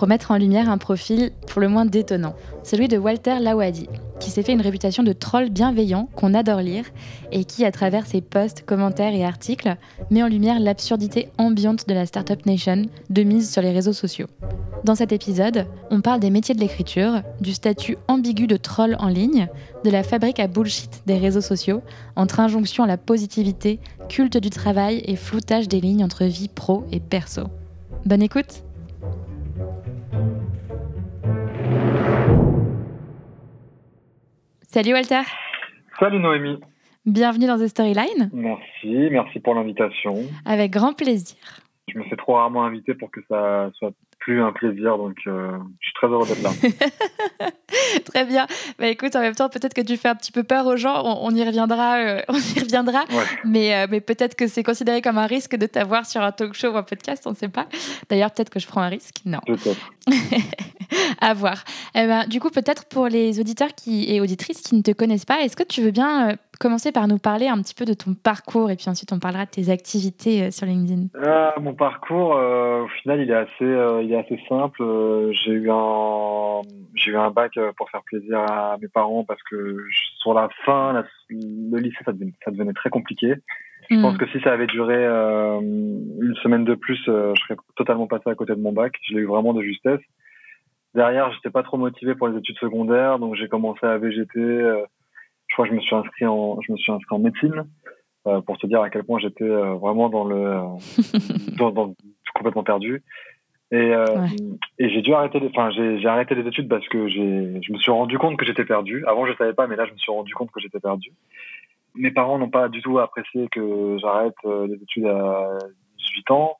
pour mettre en lumière un profil pour le moins détonnant, celui de Walter Lawadi, qui s'est fait une réputation de troll bienveillant qu'on adore lire et qui, à travers ses posts, commentaires et articles, met en lumière l'absurdité ambiante de la Startup Nation de mise sur les réseaux sociaux. Dans cet épisode, on parle des métiers de l'écriture, du statut ambigu de troll en ligne, de la fabrique à bullshit des réseaux sociaux, entre injonction à la positivité, culte du travail et floutage des lignes entre vie pro et perso. Bonne écoute Salut Walter. Salut Noémie. Bienvenue dans The Storyline. Merci, merci pour l'invitation. Avec grand plaisir. Je me fais trop rarement inviter pour que ça soit plus un plaisir, donc euh, je suis très heureux d'être là. très bien. Bah, écoute, en même temps, peut-être que tu fais un petit peu peur aux gens, on, y reviendra, euh, on y reviendra. Mais, euh, mais peut-être que c'est considéré comme un risque de t'avoir sur un talk show ou un podcast, on ne sait pas. D'ailleurs, peut-être que je prends un risque. Non. Peut-être. à voir. Eh ben, du coup, peut-être pour les auditeurs qui, et auditrices qui ne te connaissent pas, est-ce que tu veux bien commencer par nous parler un petit peu de ton parcours et puis ensuite on parlera de tes activités sur LinkedIn ah, Mon parcours, au final, il est assez, il est assez simple. J'ai eu un, j'ai eu un bac pour faire plaisir à mes parents parce que sur la fin, le lycée, ça devenait, ça devenait, très compliqué. Je pense hmm. que si ça avait duré une semaine de plus, je serais totalement passé à côté de mon bac. Je l'ai eu vraiment de justesse. Derrière, j'étais pas trop motivé pour les études secondaires, donc j'ai commencé à. Euh, je crois que je me suis inscrit en, je me suis inscrit en médecine euh, pour te dire à quel point j'étais euh, vraiment dans le, dans, dans, complètement perdu. Et, et j'ai dû arrêter, enfin j'ai arrêté les études parce que j'ai, je me suis rendu compte que j'étais perdu. Avant je savais pas, mais là je me suis rendu compte que j'étais perdu. Mes parents n'ont pas du tout apprécié que j'arrête les études à 18 ans.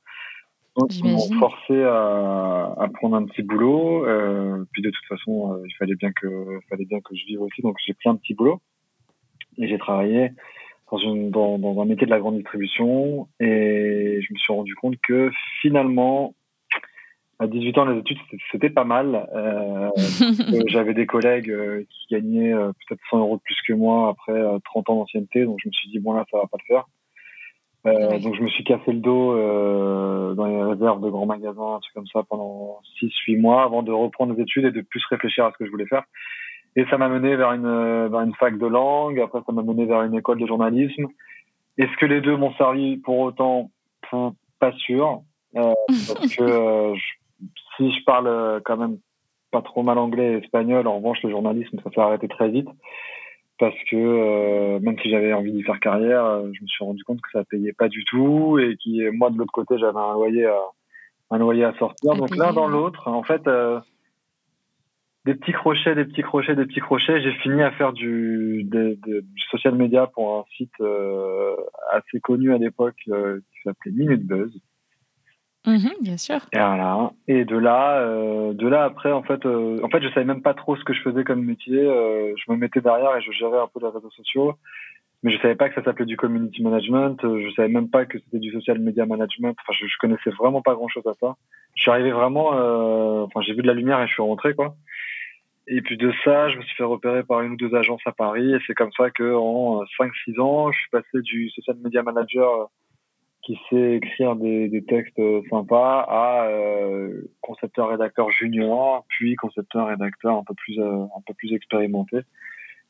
Donc, ils m'ont forcé à, à, prendre un petit boulot. Euh, puis de toute façon, euh, il fallait bien que, fallait bien que je vive aussi. Donc j'ai pris un petit boulot et j'ai travaillé dans, une, dans, dans, un métier de la grande distribution. Et je me suis rendu compte que finalement, à 18 ans, les études, c'était pas mal. Euh, J'avais des collègues euh, qui gagnaient euh, peut-être 100 euros de plus que moi après 30 ans d'ancienneté. Donc je me suis dit, bon là, ça va pas le faire. Euh, donc je me suis cassé le dos euh, dans les réserves de grands magasins, un truc comme ça, pendant 6-8 mois avant de reprendre les études et de plus réfléchir à ce que je voulais faire. Et ça m'a mené vers une, vers une fac de langue, après ça m'a mené vers une école de journalisme. Est-ce que les deux m'ont servi pour autant? Pas sûr. Euh, parce que euh, si je parle euh, quand même pas trop mal anglais et espagnol, en revanche le journalisme ça s'est arrêté très vite parce que euh, même si j'avais envie d'y faire carrière, je me suis rendu compte que ça payait pas du tout et qui moi de l'autre côté j'avais un loyer à un loyer à sortir. Donc l'un dans l'autre, en fait, des petits crochets, des petits crochets, des petits crochets, j'ai fini à faire du, du social media pour un site assez connu à l'époque qui s'appelait Minute Buzz. Mhm, bien sûr. Et voilà. Et de là, euh, de là après, en fait, euh, en fait, je savais même pas trop ce que je faisais comme métier. Euh, je me mettais derrière et je gérais un peu les réseaux sociaux, mais je savais pas que ça s'appelait du community management. Je savais même pas que c'était du social media management. Enfin, je, je connaissais vraiment pas grand chose à ça. Je suis arrivé vraiment, enfin, j'ai vu de la lumière et je suis rentré quoi. Et puis de ça, je me suis fait repérer par une ou deux agences à Paris. Et c'est comme ça que en 5-6 ans, je suis passé du social media manager qui sait écrire des, textes sympas à euh, concepteur rédacteur junior puis concepteur rédacteur un peu plus euh, un peu plus expérimenté.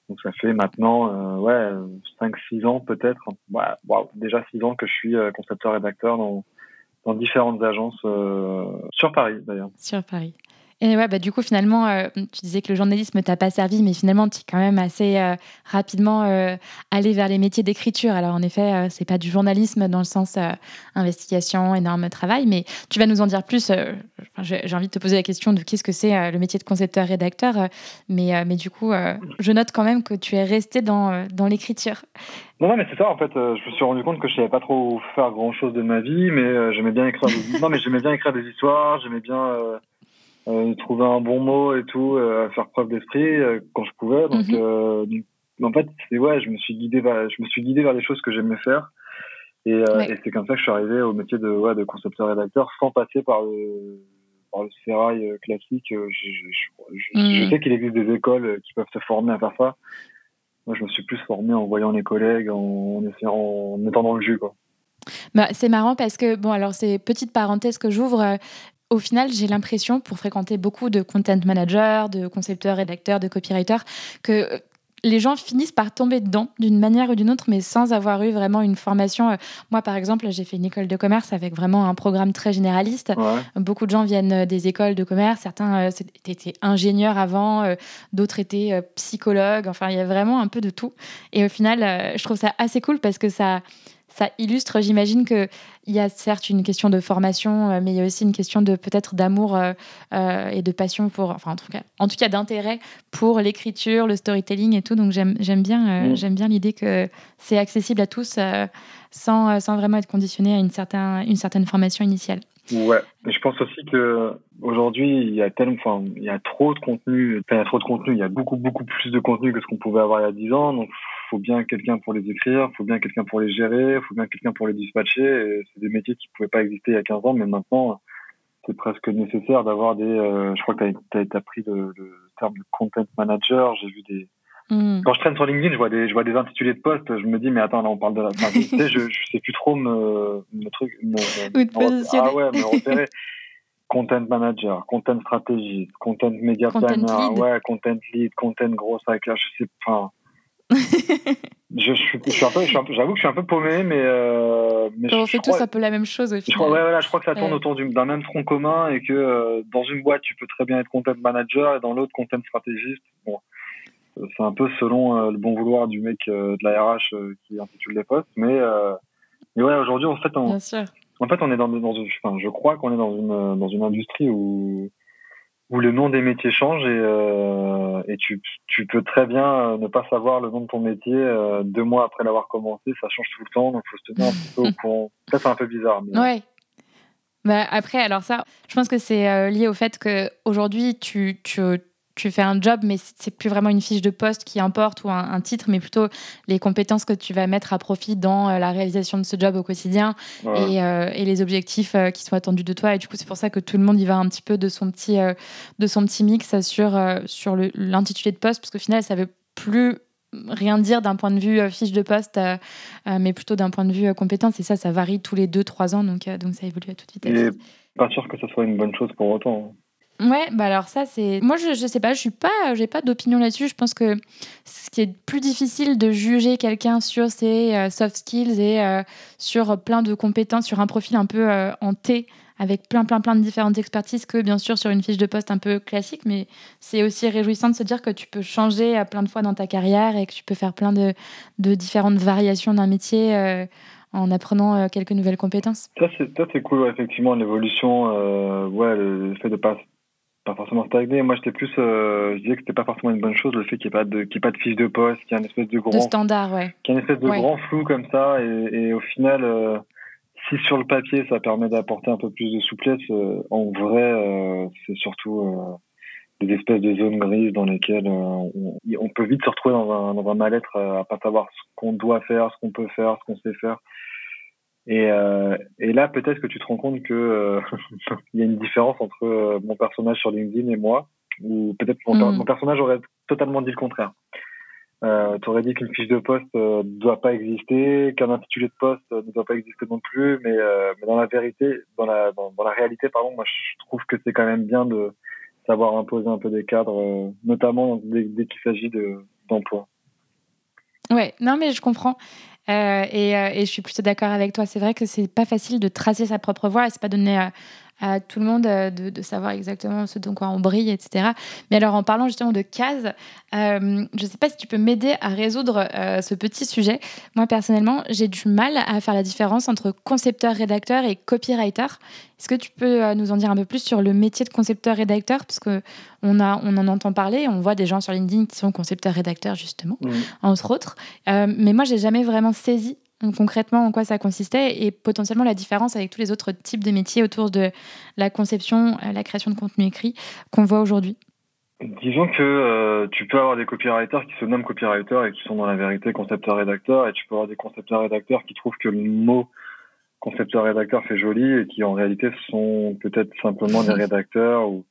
Donc ça fait maintenant euh, ouais 5 6 ans peut-être. Déjà 6 ans que je suis euh, concepteur rédacteur dans dans différentes agences sur Paris d'ailleurs. Sur Paris Et ouais, bah, du coup, finalement, euh, tu disais que le journalisme t'a pas servi, mais finalement, tu es quand même assez euh, rapidement euh, allé vers les métiers d'écriture. Alors, en effet, c'est pas du journalisme dans le sens investigation, énorme travail, mais tu vas nous en dire plus. J'ai envie de te poser la question de qu'est-ce que c'est le métier de concepteur-rédacteur, mais, mais du coup, je note quand même que tu es resté dans, dans l'écriture. Non, non, mais c'est ça, en fait, je me suis rendu compte que je savais pas trop faire grand chose de ma vie, mais j'aimais bien écrire des... non, mais j'aimais bien écrire des histoires, j'aimais bien trouver un bon mot et tout, euh, faire preuve d'esprit euh, quand je pouvais. Donc, mhm. en fait, c'est ouais, je me suis guidé vers, je me suis guidé vers les choses que j'aimais faire. Et, et c'est comme ça que je suis arrivé au métier de, ouais, de concepteur-rédacteur sans passer par le, par le sérail classique. Je, je, je, mhm. sais qu'il existe des écoles qui peuvent se former à faire ça. Moi, je me suis plus formé en voyant les collègues, en, essayant, en étant dans le jus, quoi. Bah, c'est marrant parce que, bon, alors c'est petite parenthèse que j'ouvre, au final, j'ai l'impression, pour fréquenter beaucoup de content managers, de concepteurs, rédacteurs, de copywriters, que euh, les gens finissent par tomber dedans d'une manière ou d'une autre, mais sans avoir eu vraiment une formation. Euh, moi, par exemple, j'ai fait une école de commerce avec vraiment un programme très généraliste. Beaucoup de gens viennent euh, des écoles de commerce. Certains étaient ingénieurs avant, d'autres étaient psychologues. Enfin, il y a vraiment un peu de tout. Et au final, je trouve ça assez cool parce que ça ça illustre, j'imagine qu'il y a certes une question de formation, euh, mais il y a aussi une question de peut-être d'amour euh, euh, et de passion pour, enfin en tout cas, en tout cas d'intérêt pour l'écriture, le storytelling et tout. Donc j'aime bien, mm. j'aime bien l'idée que c'est accessible à tous sans, sans vraiment être conditionné à une, certain, une certaine formation initiale. Ouais, mais je pense aussi que aujourd'hui il y a tellement, enfin il y a trop de contenu, il y a trop de contenu, il y a beaucoup beaucoup plus de contenu que ce qu'on pouvait avoir il y a 10 ans, donc faut bien quelqu'un pour les écrire, faut bien quelqu'un pour les gérer, faut bien quelqu'un pour les dispatcher. C'est des métiers qui pouvaient pas exister il y a 15 ans, mais maintenant, c'est presque nécessaire d'avoir des. Euh, je crois que tu as, appris le, terme de content manager. J'ai vu des. Hmm. Quand je traîne sur LinkedIn, je vois des, je vois des intitulés de poste. Je me dis, mais attends, là, on parle de la. tu sais, je, je sais plus trop me, me truc. Me, ah ouais, me repérer. content manager, content stratégiste, content media planner, ouais, content lead, content gros hacker, je sais pas je, suis, je suis un peu, j'avoue que je suis un peu paumé, mais. Euh, mais on fait tous un peu la même chose Je crois, ouais, voilà, je crois que ça tourne autour d'un même tronc commun et que euh, dans une boîte, tu peux très bien être content manager et dans l'autre, content stratégiste. Bon, c'est un peu selon euh, le bon vouloir du mec de la RH qui intitule les postes, mais, mais ouais, aujourd'hui, en fait, on, en fait, on est dans, dans enfin, je crois qu'on est dans une, dans une industrie où où le nom des métiers change et, euh, et tu, tu, peux très bien euh, ne pas savoir le nom de ton métier euh, deux mois après l'avoir commencé. Ça change tout le temps, donc il faut se tenir un petit peu au courant. Ça, c'est un peu bizarre. Mais... Ouais. Bah après, alors ça, je pense que c'est lié au fait qu'aujourd'hui, tu, tu, tu fais un job, mais c'est plus vraiment une fiche de poste qui importe ou un, titre, mais plutôt les compétences que tu vas mettre à profit dans euh, la réalisation de ce job au quotidien et, euh, et, les objectifs euh, qui sont attendus de toi. Et du coup, c'est pour ça que tout le monde y va un petit peu de son petit, de son petit mix sur, sur l'intitulé de poste, parce qu'au final, ça veut plus rien dire d'un point de vue fiche de poste, mais plutôt d'un point de vue compétence. Et ça, ça varie tous les 2-3 ans, donc, donc ça évolue à toute vitesse. Pas sûr que ce soit une bonne chose pour autant. Ouais, bah alors ça c'est moi je, je sais pas, je suis pas j'ai pas d'opinion là-dessus, je pense que ce qui est plus difficile de juger quelqu'un sur ses euh, soft skills et euh, sur plein de compétences, sur un profil un peu euh, en T avec plein plein plein de différentes expertises que bien sûr sur une fiche de poste un peu classique, mais c'est aussi réjouissant de se dire que tu peux changer plein de fois dans ta carrière et que tu peux faire plein de, de différentes variations d'un métier en apprenant quelques nouvelles compétences. Ça, c'est cool, effectivement, l'évolution, ouais, le fait de pas pas forcément stagné. Moi, j'étais plus, euh, je disais que c'était pas forcément une bonne chose le fait qu'il n'y ait pas de, qu'il ait pas de fiche de poste, qu'il y ait une espèce de grand, de standard, ouais, qu'il y ait une espèce de grand flou comme ça, et, et au final, euh, si sur le papier ça permet d'apporter un peu plus de souplesse, euh, en vrai, c'est surtout des espèces de zones grises dans lesquelles on, on, peut vite se retrouver dans un, dans un mal-être à pas savoir ce qu'on doit faire, ce qu'on peut faire, ce qu'on sait faire. Et, euh, et là, peut-être que tu te rends compte que euh, il y a une différence entre euh, mon personnage sur LinkedIn et moi, ou peut-être mon, mm. mon, personnage aurait totalement dit le contraire. Euh, tu aurais dit qu'une fiche de poste ne doit pas exister, qu'un intitulé de poste ne doit pas exister non plus, mais, mais dans la vérité, dans la, dans, dans, la réalité, pardon, moi je trouve que c'est quand même bien de savoir imposer un peu des cadres, notamment dès, dès qu'il s'agit d'emploi. ouais, non mais je comprends. Euh, et, euh, et, je suis plutôt d'accord avec toi. C'est vrai que c'est pas facile de tracer sa propre voie c'est pas donné à tout le monde de, savoir exactement ce dont quoi on brille, etc. Mais alors, en parlant justement de cases, je ne sais pas si tu peux m'aider à résoudre ce petit sujet. Moi, personnellement, j'ai du mal à faire la différence entre concepteur, rédacteur et copywriter. Est-ce que tu peux nous en dire un peu plus sur le métier de concepteur-rédacteur Parce qu'on on en entend parler, on voit des gens sur LinkedIn qui sont concepteurs-rédacteurs, justement, entre autres. mais moi, j'ai jamais vraiment saisi concrètement en quoi ça consistait et potentiellement la différence avec tous les autres types de métiers autour de la conception, euh, la création de contenu écrit qu'on voit aujourd'hui. Disons que euh, tu peux avoir des copywriters qui se nomment copywriters et qui sont dans la vérité concepteurs-rédacteurs et tu peux avoir des concepteurs-rédacteurs qui trouvent que le mot concepteur-rédacteur fait joli et qui en réalité sont peut-être simplement des rédacteurs ou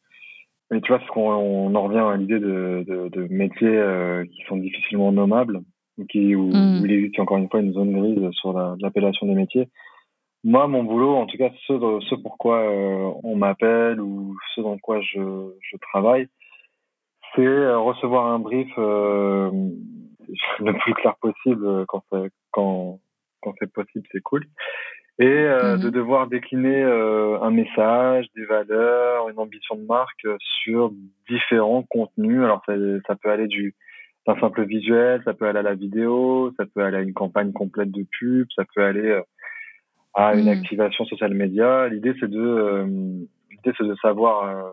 mais tu vois, ce qu'on on en revient à l'idée de, de, métiers euh, qui sont difficilement nommables qui, où, mm. il existe encore une fois une zone grise sur l'appellation des métiers. Moi, mon boulot, en tout cas, ce, ce pourquoi euh, on m'appelle ou ce dans quoi je, je travaille, c'est euh, recevoir un brief euh, le plus clair possible quand quand, quand c'est possible, c'est cool. Et euh, mm-hmm. de devoir décliner un message, des valeurs, une ambition de marque sur différents contenus. Alors ça, ça peut aller du un simple visuel, ça peut aller à la vidéo, ça peut aller à une campagne complète de pub, ça peut aller euh, à une mm. activation social média. L'idée c'est de euh, l'idée c'est de savoir euh,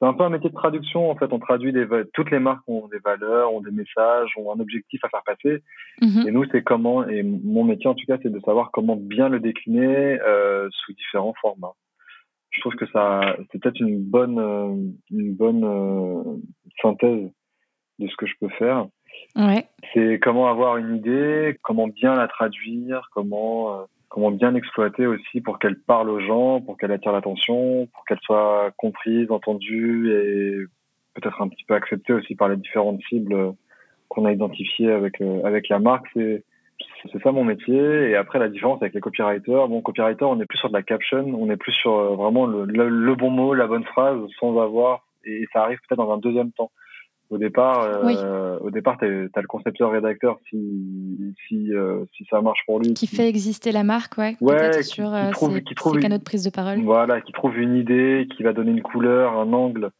c'est un peu un métier de traduction en fait on traduit des toutes les marques ont des valeurs ont des messages ont un objectif à faire passer mm-hmm. et nous c'est comment et mon métier en tout cas c'est de savoir comment bien le décliner sous différents formats je trouve que ça c'est peut-être une bonne une bonne synthèse de ce que je peux faire. Ouais. C'est comment avoir une idée, comment bien la traduire, comment euh, comment bien l'exploiter aussi pour qu'elle parle aux gens, pour qu'elle attire l'attention, pour qu'elle soit comprise, entendue et peut-être un petit peu acceptée aussi par les différentes cibles qu'on a identifiées avec euh, avec la marque. C'est c'est ça mon métier. Et après, la différence avec les copywriters, bon, copywriter, on est plus sur de la caption, on est plus sur euh, vraiment le, le bon mot, la bonne phrase, sans avoir, et ça arrive peut-être dans un deuxième temps. Au départ, euh, au départ, t'as as le concepteur-rédacteur si si euh, si ça marche pour lui. Qui, fait exister la marque, ouais. Ouais. Sur qui, euh, trouve, qui trouve canaux de prise de parole. Voilà, qui trouve une idée, qui va donner une couleur, un angle,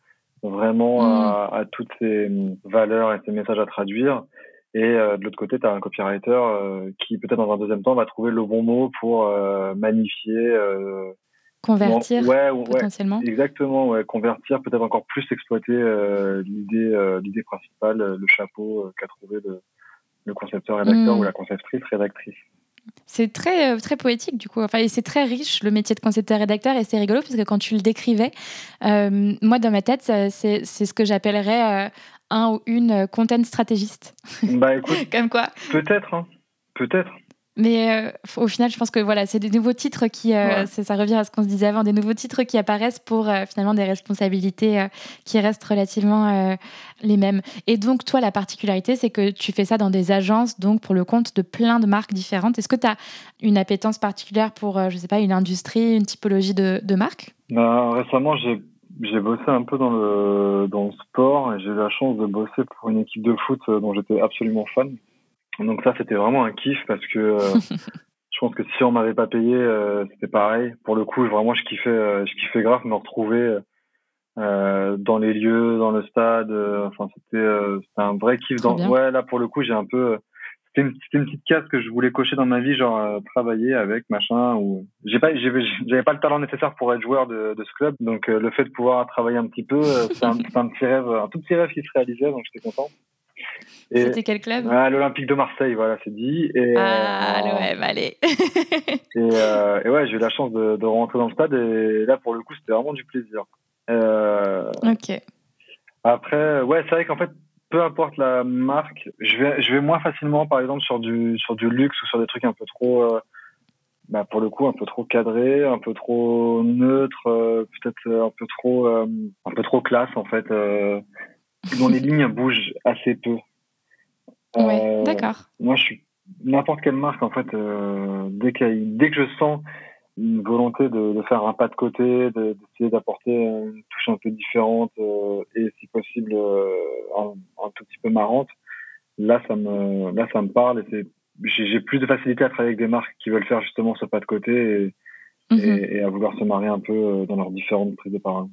vraiment à, mm. à, toutes ces valeurs et ces messages à traduire. Et de l'autre côté, tu as un copywriter qui peut-être dans un deuxième temps va trouver le bon mot pour magnifier Convertir potentiellement. exactement, ouais, convertir, peut-être encore plus exploiter euh, l'idée, euh, l'idée principale, euh, le chapeau qu'a trouvé le, le concepteur rédacteur hmm. ou la conceptrice rédactrice. C'est très, très poétique du coup. Enfin, c'est très riche le métier de concepteur rédacteur et c'est rigolo parce que quand tu le décrivais, moi dans ma tête, c'est, c'est ce que j'appellerais un ou une content stratégiste. Bah écoute, comme quoi. Peut-être, hein. peut-être. Mais euh, au final, je pense que voilà, c'est des nouveaux titres qui, euh, ça revient à ce qu'on se disait avant, des nouveaux titres qui apparaissent pour euh, finalement des responsabilités qui restent relativement les mêmes. Et donc, toi, la particularité, c'est que tu fais ça dans des agences, donc pour le compte de plein de marques différentes. Est-ce que tu as une appétence particulière pour, je sais pas, une industrie, une typologie de, de marque? Ben, Récemment, j'ai j'ai bossé un peu dans le, dans le sport et j'ai eu la chance de bosser pour une équipe de foot dont j'étais absolument fan. Donc ça, c'était vraiment un kiff parce que euh, je pense que si on m'avait pas payé, euh, c'était pareil. Pour le coup, vraiment, je kiffais, euh, je kiffais grave me retrouver dans les lieux, dans le stade. enfin, c'était, c'était un vrai kiff. Dans... Ouais, là, pour le coup, j'ai un peu. C'était une, une, petite case que je voulais cocher dans ma vie, genre travailler avec machin. Ou j'ai pas, j'avais pas le talent nécessaire pour être joueur de, de ce club. Donc le fait de pouvoir travailler un petit peu, c'est un, un petit rêve, un tout petit rêve qui se réalisait. Donc j'étais content. C'était quel club? Ah, L'Olympique de Marseille, voilà, c'est dit. Et, ah, euh, l'OM, allez et, euh, et, ouais, j'ai eu la chance de, de, rentrer dans le stade et là, pour le coup, c'était vraiment du plaisir. Euh, ok. Après, ouais, c'est vrai qu'en fait, peu importe la marque, je vais, je vais moins facilement, par exemple, sur du, sur du luxe ou sur des trucs un peu trop, euh, bah, pour le coup, un peu trop cadré, un peu trop neutre, euh, peut-être un peu trop, un peu trop classe, en fait, dont les lignes bougent assez peu. Ouais, euh, d'accord. Moi, je suis n'importe quelle marque, en fait, euh, dès, dès que je sens une volonté de, de, faire un pas de côté, d'essayer d'apporter une touche un peu différente euh, et si possible un, un, tout petit peu marrante, là ça me là ça me parle et j'ai plus de facilité à travailler avec des marques qui veulent faire justement ce pas de côté et, mhm. et, à vouloir se marier un peu dans leurs différentes prises de parole.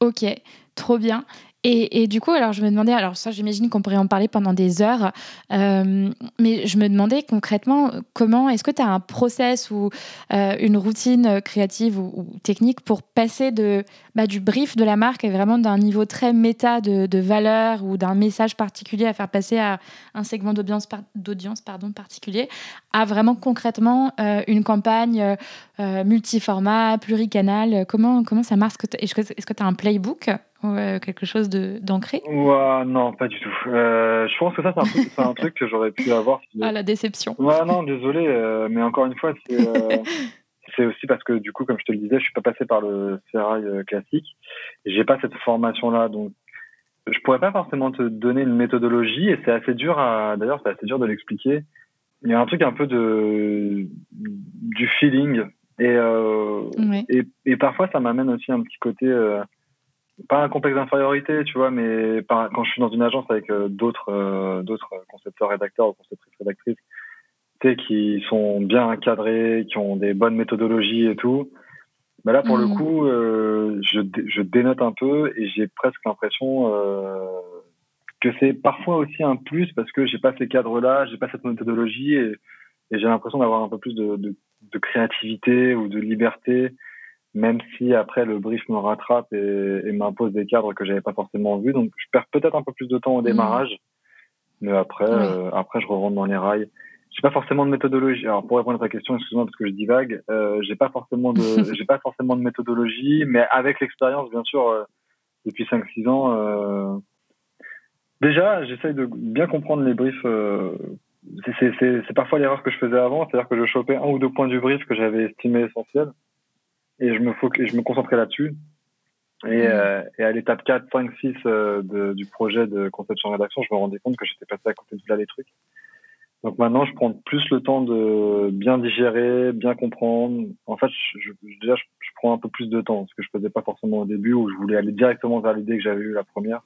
Ok, trop bien. Et, du coup, alors je me demandais, alors ça j'imagine qu'on pourrait en parler pendant des heures, euh, mais je me demandais concrètement comment, est-ce que tu as un process ou euh, une routine créative ou, technique pour passer de, bah, du brief de la marque et vraiment d'un niveau très méta de, valeur ou d'un message particulier à faire passer à un segment d'audience d'audience pardon, particulier à vraiment concrètement euh, une campagne multiformat, pluricanal? Comment, comment ça marche? Est-ce que tu as un playbook? Ouais, quelque chose d'ancré? Ouais, Non, pas du tout. Euh, je pense que ça, c'est un, truc que j'aurais pu avoir. Ah, la déception. Ouais, non, désolé, euh, mais encore une fois, euh, c'est aussi parce que, du coup, comme je te le disais, je suis pas passé par le ferraille classique. J'ai pas cette formation-là, donc je pourrais pas forcément te donner une méthodologie, et c'est assez dur à. D'ailleurs, c'est assez dur de l'expliquer. Il y a un truc un peu de du feeling, et, et, et, parfois, ça m'amène aussi un petit côté pas un complexe d'infériorité, tu vois, mais quand je suis dans une agence avec euh, d'autres euh, d'autres concepteurs rédacteurs ou conceptrices rédactrices, tu sais, qui sont bien encadrés, qui ont des bonnes méthodologies et tout. Bah là, pour le mmh. coup, euh, je, je dénote un peu et j'ai presque l'impression que c'est parfois aussi un plus parce que j'ai pas ces cadres-là, j'ai pas cette méthodologie et, et j'ai l'impression d'avoir un peu plus de, de, de, créativité ou de liberté même si après le brief me rattrape et, m'impose des cadres que j'avais pas forcément vus. Donc je perds peut-être un peu plus de temps au mmh. démarrage, mais après, euh, après je rentre dans les rails. J'ai pas forcément de méthodologie. Alors pour répondre à ta question, excuse-moi parce que je divague, euh, j'ai pas forcément de, j'ai pas forcément de méthodologie, mais avec l'expérience, bien sûr, euh, depuis 5-6 ans, euh, déjà j'essaye de bien comprendre les briefs. Euh, c'est parfois l'erreur que je faisais avant, c'est-à-dire que je chopais un ou deux points du brief que j'avais estimé essentiels et je me, je me concentrais là-dessus. Et, mmh. euh, et, à l'étape 4, 5, 6 de, du projet de conception rédaction, je me rendais compte que j'étais passé à côté de là les trucs. Donc maintenant, je prends plus le temps de bien digérer, bien comprendre. En fait, je, déjà, je, prends un peu plus de temps, ce que je faisais pas forcément au début, où je voulais aller directement vers l'idée que j'avais eue la première.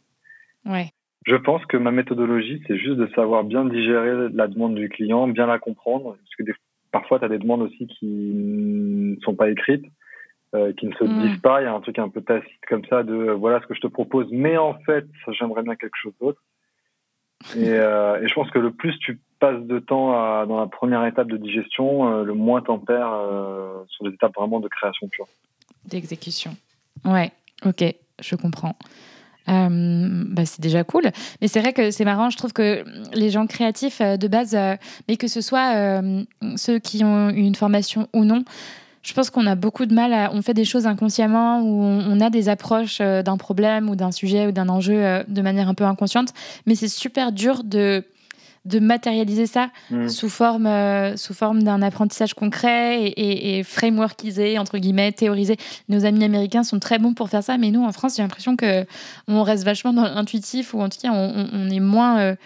Ouais. Je pense que ma méthodologie, c'est juste de savoir bien digérer la demande du client, bien la comprendre, parce que des, parfois, tu as des demandes aussi qui ne sont pas écrites. Euh, qui ne se mm. disent pas. Il y a un truc un peu tacite comme ça de euh, voilà ce que je te propose, mais en fait, j'aimerais bien quelque chose d'autre. Et, euh, et, je pense que le plus tu passes de temps à, dans la première étape de digestion, le moins t'en perds sur les étapes vraiment de création pure. D'exécution. Ouais, ok, je comprends. bah, c'est déjà cool. Mais c'est vrai que c'est marrant, je trouve que les gens créatifs de base, mais que ce soit ceux qui ont une formation ou non, je pense qu'on a beaucoup de mal à. On fait des choses inconsciemment ou on, a des approches euh, d'un problème ou d'un sujet ou d'un enjeu euh, de manière un peu inconsciente. Mais c'est super dur de de matérialiser ça mm. sous forme, euh, sous forme d'un apprentissage concret et, et, frameworkisé, entre guillemets, théorisé. Nos amis américains sont très bons pour faire ça, mais nous, en France, j'ai l'impression que on reste vachement dans l'intuitif ou en tout cas, on, est moins euh,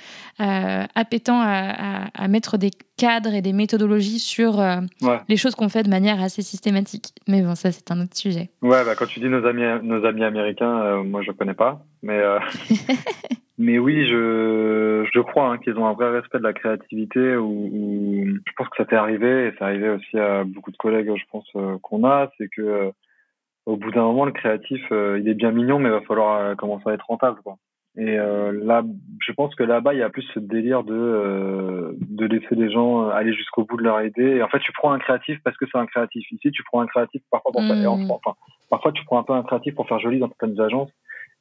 euh, appétant à, mettre des cadres et des méthodologies sur les choses qu'on fait de manière assez systématique. Mais bon, ça, c'est un autre sujet. Ouais, bah, quand tu dis nos amis, nos amis américains, moi, je connais pas, mais... Mais oui, je, je crois hein, qu'ils ont un vrai respect de la créativité. Ou, je pense que ça t'est arrivé et ça arrivé aussi à beaucoup de collègues, je pense euh, qu'on a, c'est que euh, au bout d'un moment, le créatif, euh, il est bien mignon, mais il va falloir commencer à être rentable, quoi. Et là, je pense que là-bas, il y a plus ce délire de de laisser les gens aller jusqu'au bout de leur idée. Et en fait, tu prends un créatif parce que c'est un créatif. Ici, tu prends un créatif parfois pour faire, mmh. enfin, parfois tu prends un peu un créatif pour faire joli dans certaines agences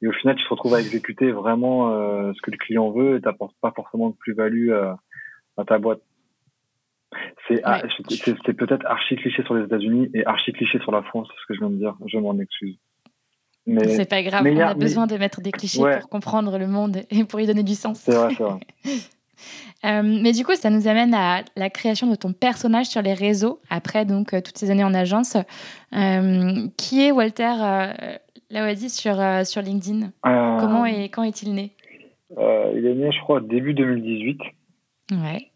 et au final, tu te retrouves à exécuter vraiment euh, ce que le client veut et tu n'apportes pas forcément de plus-value euh, à ta boîte. C'est peut-être archi cliché sur les États-Unis et archi cliché sur la France, ce que je viens de dire. Je m'en excuse. Mais c'est pas grave, on a, besoin de mettre des clichés pour comprendre le monde et pour y donner du sens. C'est vrai, c'est vrai. Euh, mais du coup, ça nous amène à la création de ton personnage sur les réseaux, après donc toutes ces années en agence. qui est Walter Lawadi sur, euh, sur LinkedIn. Euh, Comment et quand est-il né? euh, Il est né, je crois, début 2018. Ouais.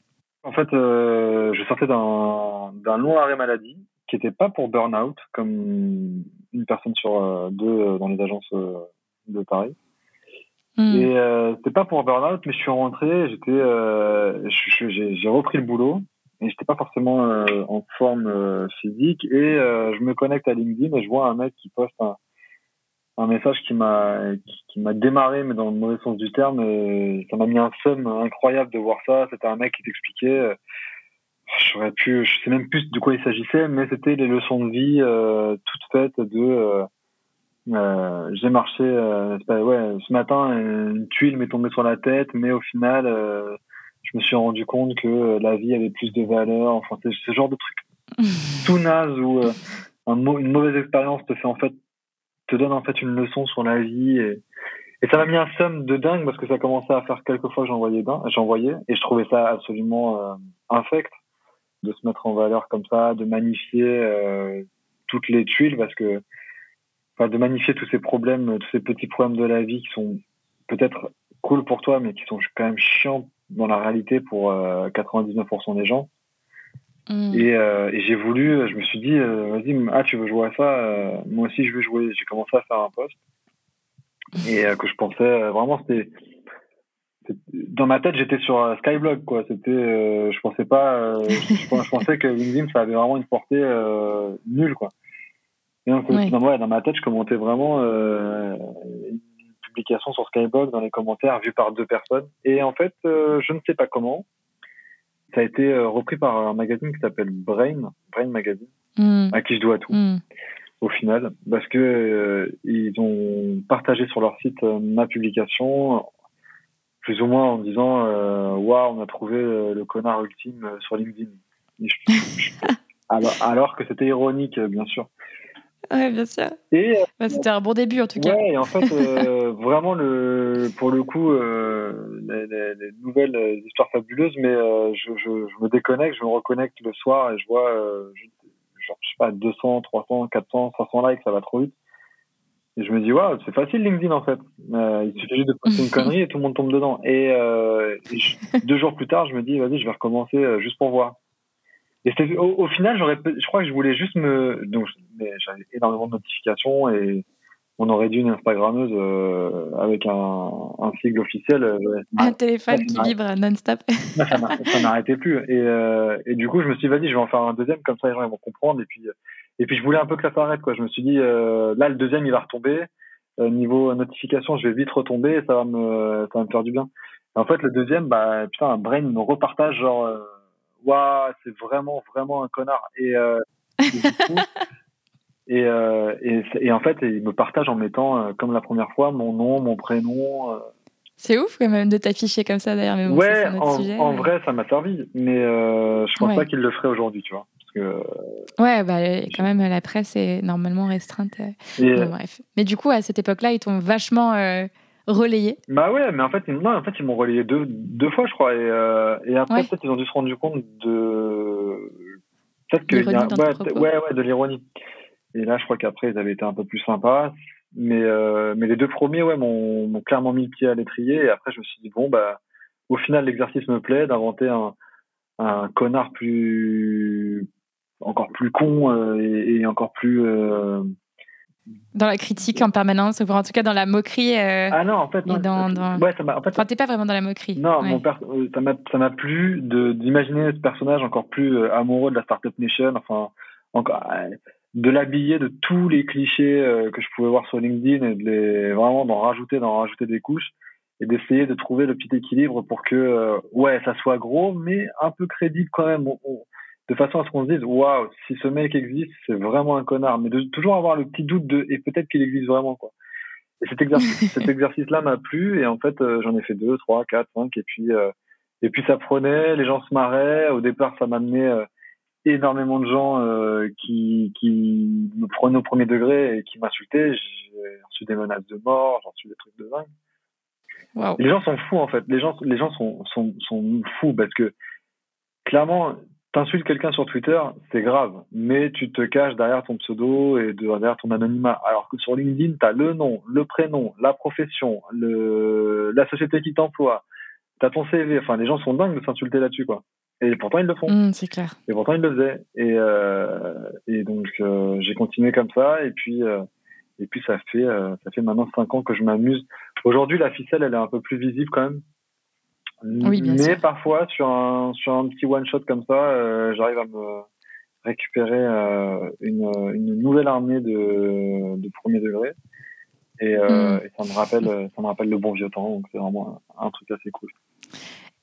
En fait, je sortais d'un long arrêt maladie qui n'était pas pour burn-out, comme une personne sur deux dans les agences de Paris. Hmm. Et c'était pas pour burn-out, mais je suis rentré, j'étais, j'ai repris le boulot et j'étais pas forcément en forme physique et je me connecte à LinkedIn et je vois un mec qui poste un, un message qui m'a qui, m'a démarré mais dans le mauvais sens du terme et ça m'a mis un seum incroyable de voir ça. C'était un mec qui t'expliquait euh, j'aurais pu je sais même plus de quoi il s'agissait mais c'était les leçons de vie euh, toutes faites de euh, j'ai marché ouais ce matin une tuile m'est tombée sur la tête mais au final je me suis rendu compte que la vie avait plus de valeur. Enfin c'est ce genre de truc tout naze où un, une mauvaise expérience te fait en fait te donne en fait une leçon sur la vie et, ça m'a mis un somme de dingue parce que ça commençait à faire quelques fois j'envoyais j'envoyais et je trouvais ça absolument euh, infect de se mettre en valeur comme ça, de magnifier euh, toutes les tuiles parce que de magnifier tous ces problèmes, tous ces petits problèmes de la vie qui sont peut-être cool pour toi mais qui sont quand même chiants dans la réalité pour 99% euh, des gens. Mm. Et, euh, et j'ai voulu, je me suis dit, euh, vas-y, ah, tu veux jouer à ça euh, Moi aussi, je veux jouer. J'ai commencé à faire un poste. Et que je pensais, vraiment, c'était. Dans ma tête, j'étais sur Skyblog, quoi. C'était, je pensais pas, je, pensais que LinkedIn, ça avait vraiment une portée nulle, quoi. Et donc, dans, dans ma tête, je commentais vraiment une publication sur Skyblog dans les commentaires vus par deux personnes. Et en fait, je ne sais pas comment, ça a été euh, repris par un magazine qui s'appelle Brain, Brain Magazine, hmm. à qui je dois tout. Hmm. Au final, parce que euh, ils ont partagé sur leur site euh, ma publication, plus ou moins en disant waouh, on a trouvé le connard ultime sur LinkedIn. alors, alors que c'était ironique, bien sûr. Ouais, bien sûr. Et bah, c'était un bon début en tout cas. Et en fait, euh, vraiment le, pour le coup, euh, les, les, les, nouvelles euh, histoires fabuleuses, mais euh, je, je, je, me déconnecte, je me reconnecte le soir et je vois, euh, je, genre, je sais pas, 200, 300, 400, 500 likes, ça va trop vite. Et je me dis, waouh, c'est facile LinkedIn en fait. il suffit juste de poster une connerie et tout le monde tombe dedans. Et, et deux jours plus tard, je me dis, vas-y, je vais recommencer juste pour voir. Et au, au, final, j'aurais, je crois que je voulais juste me, donc, j'avais énormément de notifications et on aurait dû une Instagrammeuse euh, avec un, un sigle officiel. Euh, un téléphone qui vibre non-stop. ça n'arrêtait plus. Et, euh, et du coup, je me suis dit, vas-y, je vais en faire un deuxième, comme ça les gens ils vont comprendre. Et puis, et puis je voulais un peu que ça s'arrête. Quoi. Je me suis dit, euh, là, le deuxième, il va retomber. Euh, niveau notification, je vais vite retomber et ça va me, ça va me faire du bien. Et en fait, le deuxième, bah, putain, un brain me repartage genre waouh, c'est vraiment, vraiment un connard. Et, euh, et, euh, et, et, en fait, il me partage en mettant, euh, comme la première fois, mon nom, mon prénom. C'est ouf quand même de t'afficher comme ça d'ailleurs. Mais ouais, en, vrai, ça m'a servi, mais je pense pas qu'il le ferait aujourd'hui, tu vois. Parce que, ouais, bah, quand même, la presse est normalement restreinte. bref. Mais du coup, à cette époque-là, ils t'ont vachement relayé Bah ouais, mais en fait, non, en fait ils m'ont relayé deux, deux fois, je crois. Et, euh, et après, peut-être ils ont dû se rendre compte de. Peut-être que. Y a... ouais, ouais, de l'ironie. Et là, je crois qu'après, ils avaient été un peu plus sympas. Mais, euh, mais les deux premiers, ouais, m'ont clairement mis le pied à l'étrier. Et après, je me suis dit, bon, bah, au final, l'exercice me plaît d'inventer un, un connard plus. encore plus con euh, et, et, encore plus dans la critique en permanence, ou en tout cas dans la moquerie. Euh, ah non, en fait, non. Dans, dans... Ouais, ça en fait, enfin, t'es pas vraiment dans la moquerie. Non, mon euh, ça m'a plu d'imaginer ce personnage encore plus euh, amoureux de la Startup Nation, enfin, encore, de l'habiller de tous les clichés que je pouvais voir sur LinkedIn et de les, vraiment d'en rajouter, d'en rajouter des couches et d'essayer de trouver le petit équilibre pour que, ouais, ça soit gros, mais un peu crédible quand même de façon à ce qu'on se dise waouh si ce mec existe c'est vraiment un connard. Mais de toujours avoir le petit doute de et peut-être qu'il existe vraiment quoi. Et cet exercice cet exercice là m'a plu et en fait euh, j'en ai fait deux trois quatre cinq et puis euh, et puis ça prenait les gens se marraient. Au départ ça m'amenait euh, énormément de gens qui qui me prenaient au premier degré et qui m'insultaient. J'ai reçu des menaces de mort j'ai reçu des trucs de dingue. Les gens sont fous en fait. Les gens les gens sont sont sont fous parce que clairement T'insultes quelqu'un sur Twitter, c'est grave, mais tu te caches derrière ton pseudo et derrière ton anonymat. Alors que sur LinkedIn, tu as le nom, le prénom, la profession, le, la société qui t'emploie, tu as ton CV. Enfin, les gens sont dingues de s'insulter là-dessus, quoi. Et pourtant, ils le font. Mmh, c'est clair. Et pourtant, ils le faisaient. Et, euh, et donc, euh, j'ai continué comme ça. Et puis, euh, et puis ça fait, ça fait maintenant cinq ans que je m'amuse. Aujourd'hui, la ficelle, elle est un peu plus visible quand même. Oui, bien Mais parfois, sur un, sur un petit one-shot comme ça, j'arrive à me récupérer une, une, nouvelle armée de, de premier degré. Et, mm. et, ça me rappelle ça me rappelle le bon vieux temps donc c'est vraiment un, truc assez cool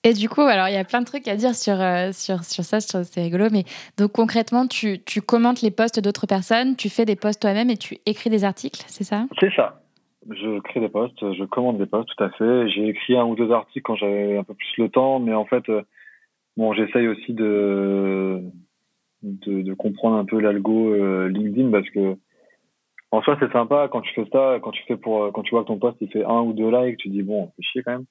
et du coup, alors il y a plein de trucs à dire sur, euh, sur, sur ça, c'est rigolo. Mais donc concrètement, tu, tu commentes les posts d'autres personnes, tu fais des posts toi-même et tu écris des articles, c'est ça? C'est ça. Je crée des posts, je commande des posts, tout à fait. J'ai écrit un ou deux articles quand j'avais un peu plus le temps, mais en fait, euh, bon, j'essaye aussi de, de, de, comprendre un peu l'algo euh, LinkedIn parce que en soi, c'est sympa quand tu fais ça, quand tu fais pour, quand tu vois que ton post il fait un ou deux likes, tu dis bon, c'est chier quand même.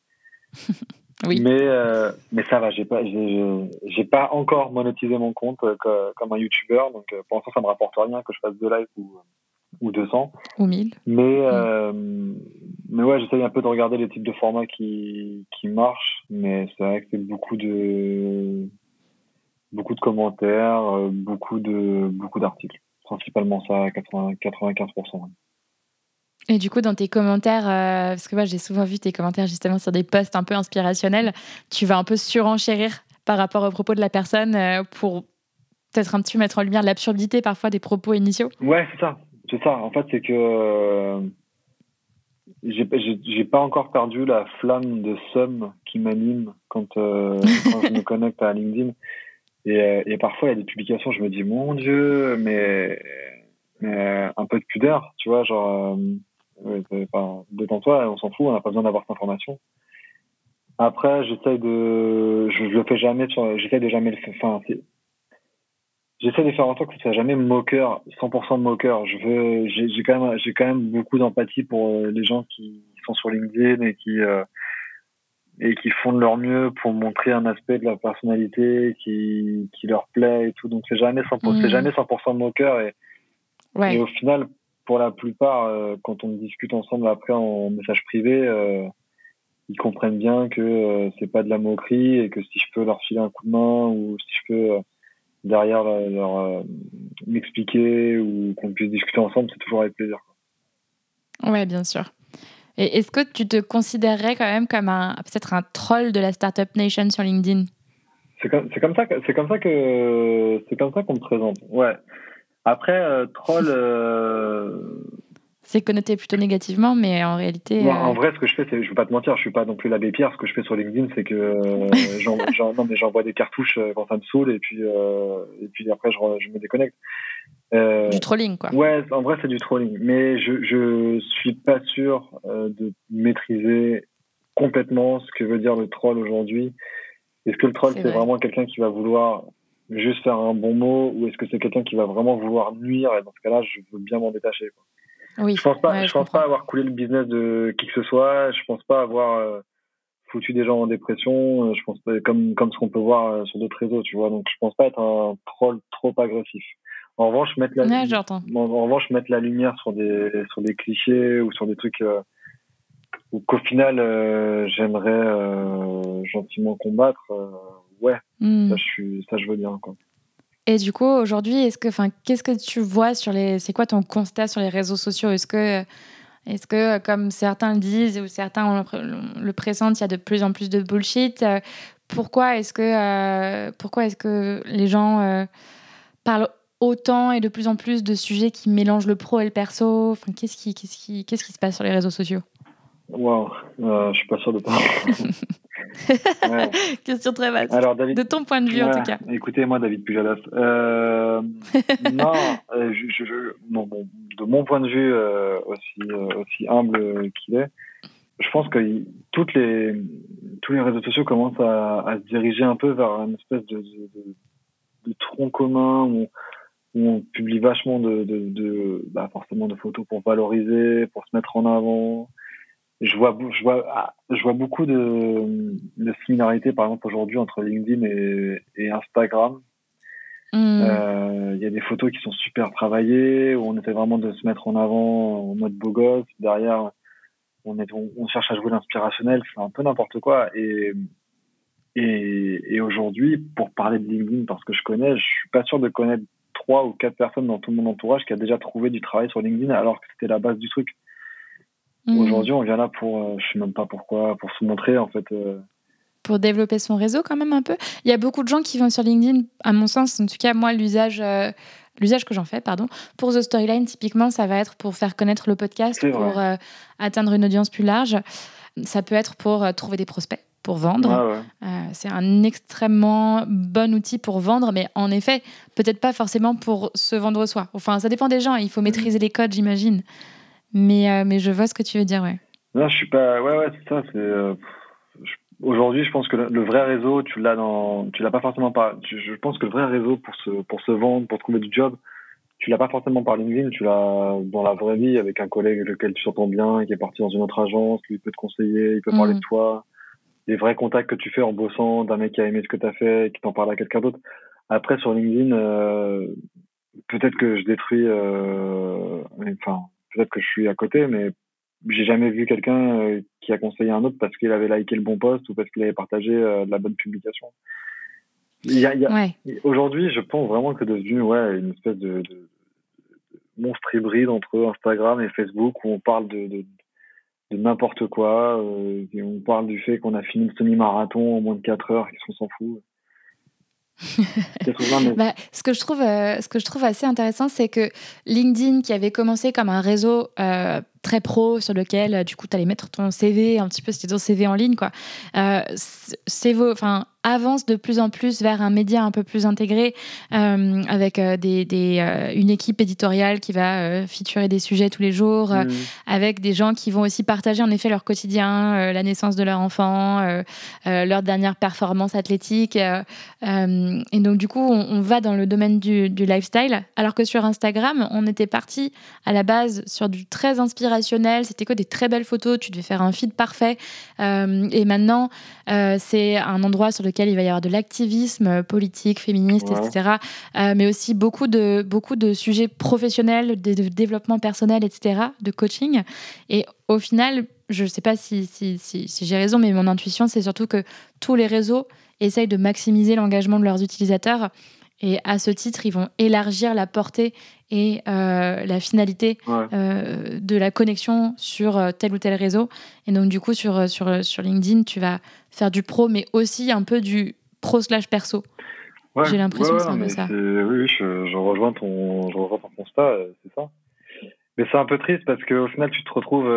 Oui. Mais, euh, mais ça va, j'ai pas, j'ai pas encore monétisé mon compte euh, comme un YouTuber, donc euh, pour l'instant ça me rapporte rien que je fasse deux lives ou, ou 200. Ou 1000. Mais, mais ouais, j'essaye un peu de regarder les types de formats qui, qui marchent, mais c'est vrai que c'est beaucoup de, beaucoup de commentaires, beaucoup de, beaucoup d'articles. Principalement ça, 95%. Et du coup, dans tes commentaires, euh, parce que moi j'ai souvent vu tes commentaires justement sur des posts un peu inspirationnels, tu vas un peu surenchérir par rapport aux propos de la personne euh, pour peut-être un petit peu mettre en lumière l'absurdité parfois des propos initiaux. Ouais, c'est ça. C'est ça. En fait, c'est que euh, j'ai pas encore perdu la flamme de somme qui m'anime quand, quand je me connecte à LinkedIn. Et, et parfois, il y a des publications, je me dis, mon Dieu, mais, mais un peu de pudeur, tu vois, genre Enfin, détends-toi, on s'en fout, on n'a pas besoin d'avoir cette information. Après, j'essaie de, je, le fais jamais sur, j'essaie de jamais le faire, enfin, j'essaie de faire en sorte que ce soit jamais moqueur, 100% moqueur. Je veux, j'ai quand même, j'ai quand même beaucoup d'empathie pour euh, les gens qui sont sur LinkedIn et qui, euh, et qui font de leur mieux pour montrer un aspect de leur personnalité qui, qui leur plaît et tout. Donc c'est jamais 100%, c'est mmh. jamais 100% moqueur et, et au final, pour la plupart, euh, quand on discute ensemble après en message privé, euh, ils comprennent bien que c'est pas de la moquerie et que si je peux leur filer un coup de main ou si je peux derrière leur, m'expliquer ou qu'on puisse discuter ensemble, c'est toujours avec plaisir. Ouais, bien sûr. Et est-ce que tu te considérerais quand même comme un peut-être un troll de la startup nation sur LinkedIn? C'est comme, comme ça c'est comme ça que c'est comme ça qu'on me présente. Ouais. Après, euh, troll. Euh, c'est connoté plutôt négativement, mais en réalité. En euh, vrai, ce que je fais, c'est, je veux pas te mentir, je suis pas non plus l'abbé Pierre. Ce que je fais sur LinkedIn, c'est que j'envoie des cartouches quand ça me saoule et puis et puis après je, je me déconnecte. du trolling, quoi. Ouais, en vrai, c'est du trolling, mais je je suis pas sûr de maîtriser complètement ce que veut dire le troll aujourd'hui. Est-ce que le troll, c'est vraiment quelqu'un qui va vouloir juste faire un bon mot ou est-ce que c'est quelqu'un qui va vraiment vouloir nuire? Et dans ce cas-là je veux bien m'en détacher quoi. Oui, je pense pas je, pense pas avoir coulé le business de qui que ce soit. Je pense pas avoir euh, foutu des gens en dépression. Euh, je pense pas comme comme ce qu'on peut voir euh, sur d'autres réseaux tu vois. Donc je pense pas être un troll trop agressif. En revanche mettre la en, revanche mettre la lumière sur des sur des clichés ou sur des trucs ou qu'au final j'aimerais gentiment combattre ouais, hmm. ça, je suis, ça, je veux bien. Quoi. Et du coup, aujourd'hui, est-ce que, enfin, qu'est-ce que tu vois sur les, c'est quoi ton constat sur les réseaux sociaux? Est-ce que, est-ce que, comme certains le disent ou certains le, le pressentent, il y a de plus en plus de bullshit Pourquoi est-ce que, euh, pourquoi est-ce que les gens euh, parlent autant et de plus en plus de sujets qui mélangent le pro et le perso? Enfin, qu'est-ce qui, qu'est-ce qui, qu'est-ce qui se passe sur les réseaux sociaux? Waouh, euh, je suis pas sûr de Question très vaste. Alors, David... De ton point de vue, en tout cas. Écoutez-moi, David Pujadas. Euh, non, euh, je, je, bon, de mon point de vue, euh, aussi, euh, aussi humble qu'il est, je pense que toutes les, tous les réseaux sociaux commencent à, à, se diriger un peu vers une espèce de, de, de tronc commun où, où, on publie vachement de, de, bah, forcément de photos pour valoriser, pour se mettre en avant je vois, je vois, ah, je vois beaucoup de, de similarités, par exemple, aujourd'hui entre LinkedIn et, et Instagram. Hmm. Euh, il y a des photos qui sont super travaillées, où on essaie vraiment de se mettre en avant en mode beau gosse. Derrière, on, est, on, cherche à jouer l'inspirationnel, c'est un peu n'importe quoi. Et, et, et aujourd'hui, pour parler de LinkedIn, parce que je connais, je suis pas sûr de connaître trois ou quatre personnes dans tout mon entourage qui a déjà trouvé du travail sur LinkedIn alors que c'était la base du truc. Mm. Aujourd'hui, on vient là pour, euh, je sais même pas pourquoi, pour se montrer en fait. Euh, pour développer son réseau quand même un peu. Il y a beaucoup de gens qui vont sur LinkedIn, à mon sens, en tout cas moi l'usage euh, l'usage que j'en fais, pardon. Pour The Storyline, typiquement, ça va être pour faire connaître le podcast, pour euh, atteindre une audience plus large. Ça peut être pour euh, trouver des prospects pour vendre. c'est un extrêmement bon outil pour vendre, mais en effet, peut-être pas forcément pour se vendre soi. Enfin, ça dépend des gens. Il faut maîtriser les codes, j'imagine. Mais, mais je vois ce que tu veux dire, ouais. Non, je suis pas. Ouais, ouais, c'est ça. C'est. Aujourd'hui, je pense que le, vrai réseau, tu l'as dans, tu l'as pas forcément par. Je pense que le vrai réseau pour se pour se vendre, pour trouver du job, tu l'as pas forcément par LinkedIn, tu l'as dans la vraie vie avec un collègue avec lequel tu t'entends bien, qui est parti dans une autre agence, lui peut te conseiller, il peut parler de mm. toi, les vrais contacts que tu fais en bossant, d'un mec qui a aimé ce que tu as fait, qui t'en parle à quelqu'un d'autre. Après sur LinkedIn, euh, peut-être que je détruis, euh, enfin peut-être que je suis à côté, mais j'ai jamais vu quelqu'un euh, qui a conseillé un autre parce qu'il avait liké le bon poste ou parce qu'il avait partagé euh, de la bonne publication. Il y a, Aujourd'hui, je pense vraiment que c'est devenu ouais, une espèce de, de, monstre hybride entre Instagram et Facebook où on parle de, de, de n'importe quoi. Euh, on parle du fait qu'on a fini le semi-marathon en moins de 4 heures et qu'on s'en fout. bah, trouve, ce que je trouve assez intéressant, c'est que LinkedIn, qui avait commencé comme un réseau très pro sur lequel du coup tu allais mettre ton CV un petit peu c'était ton CV en ligne quoi euh, c'est enfin avance de plus en plus vers un média un peu plus intégré euh, avec euh, des, des euh, une équipe éditoriale qui va featurer des sujets tous les jours mmh. avec des gens qui vont aussi partager en effet leur quotidien la naissance de leur enfant leur dernière performance athlétique et donc du coup on, on va dans le domaine du, du, lifestyle alors que sur Instagram on était parti à la base sur du très inspiré c'était que des très belles photos, tu devais faire un feed parfait. Euh, et maintenant, euh, c'est un endroit sur lequel il va y avoir de l'activisme politique, féministe, etc. Euh, mais aussi beaucoup de, beaucoup de sujets professionnels, de, développement personnel, etc., de coaching. Et au final, je ne sais pas si, si, si, si j'ai raison, mais mon intuition, c'est surtout que tous les réseaux essayent de maximiser l'engagement de leurs utilisateurs. Et à ce titre, ils vont élargir la portée et euh, la finalité euh, de la connexion sur euh, tel ou tel réseau. Et donc, du coup, sur, sur, sur LinkedIn, tu vas faire du pro, mais aussi un peu du pro slash perso. J'ai l'impression que c'est un peu ça. Oui, je, rejoins ton, je rejoins ton constat, c'est ça. Mais c'est un peu triste parce qu'au final, tu te retrouves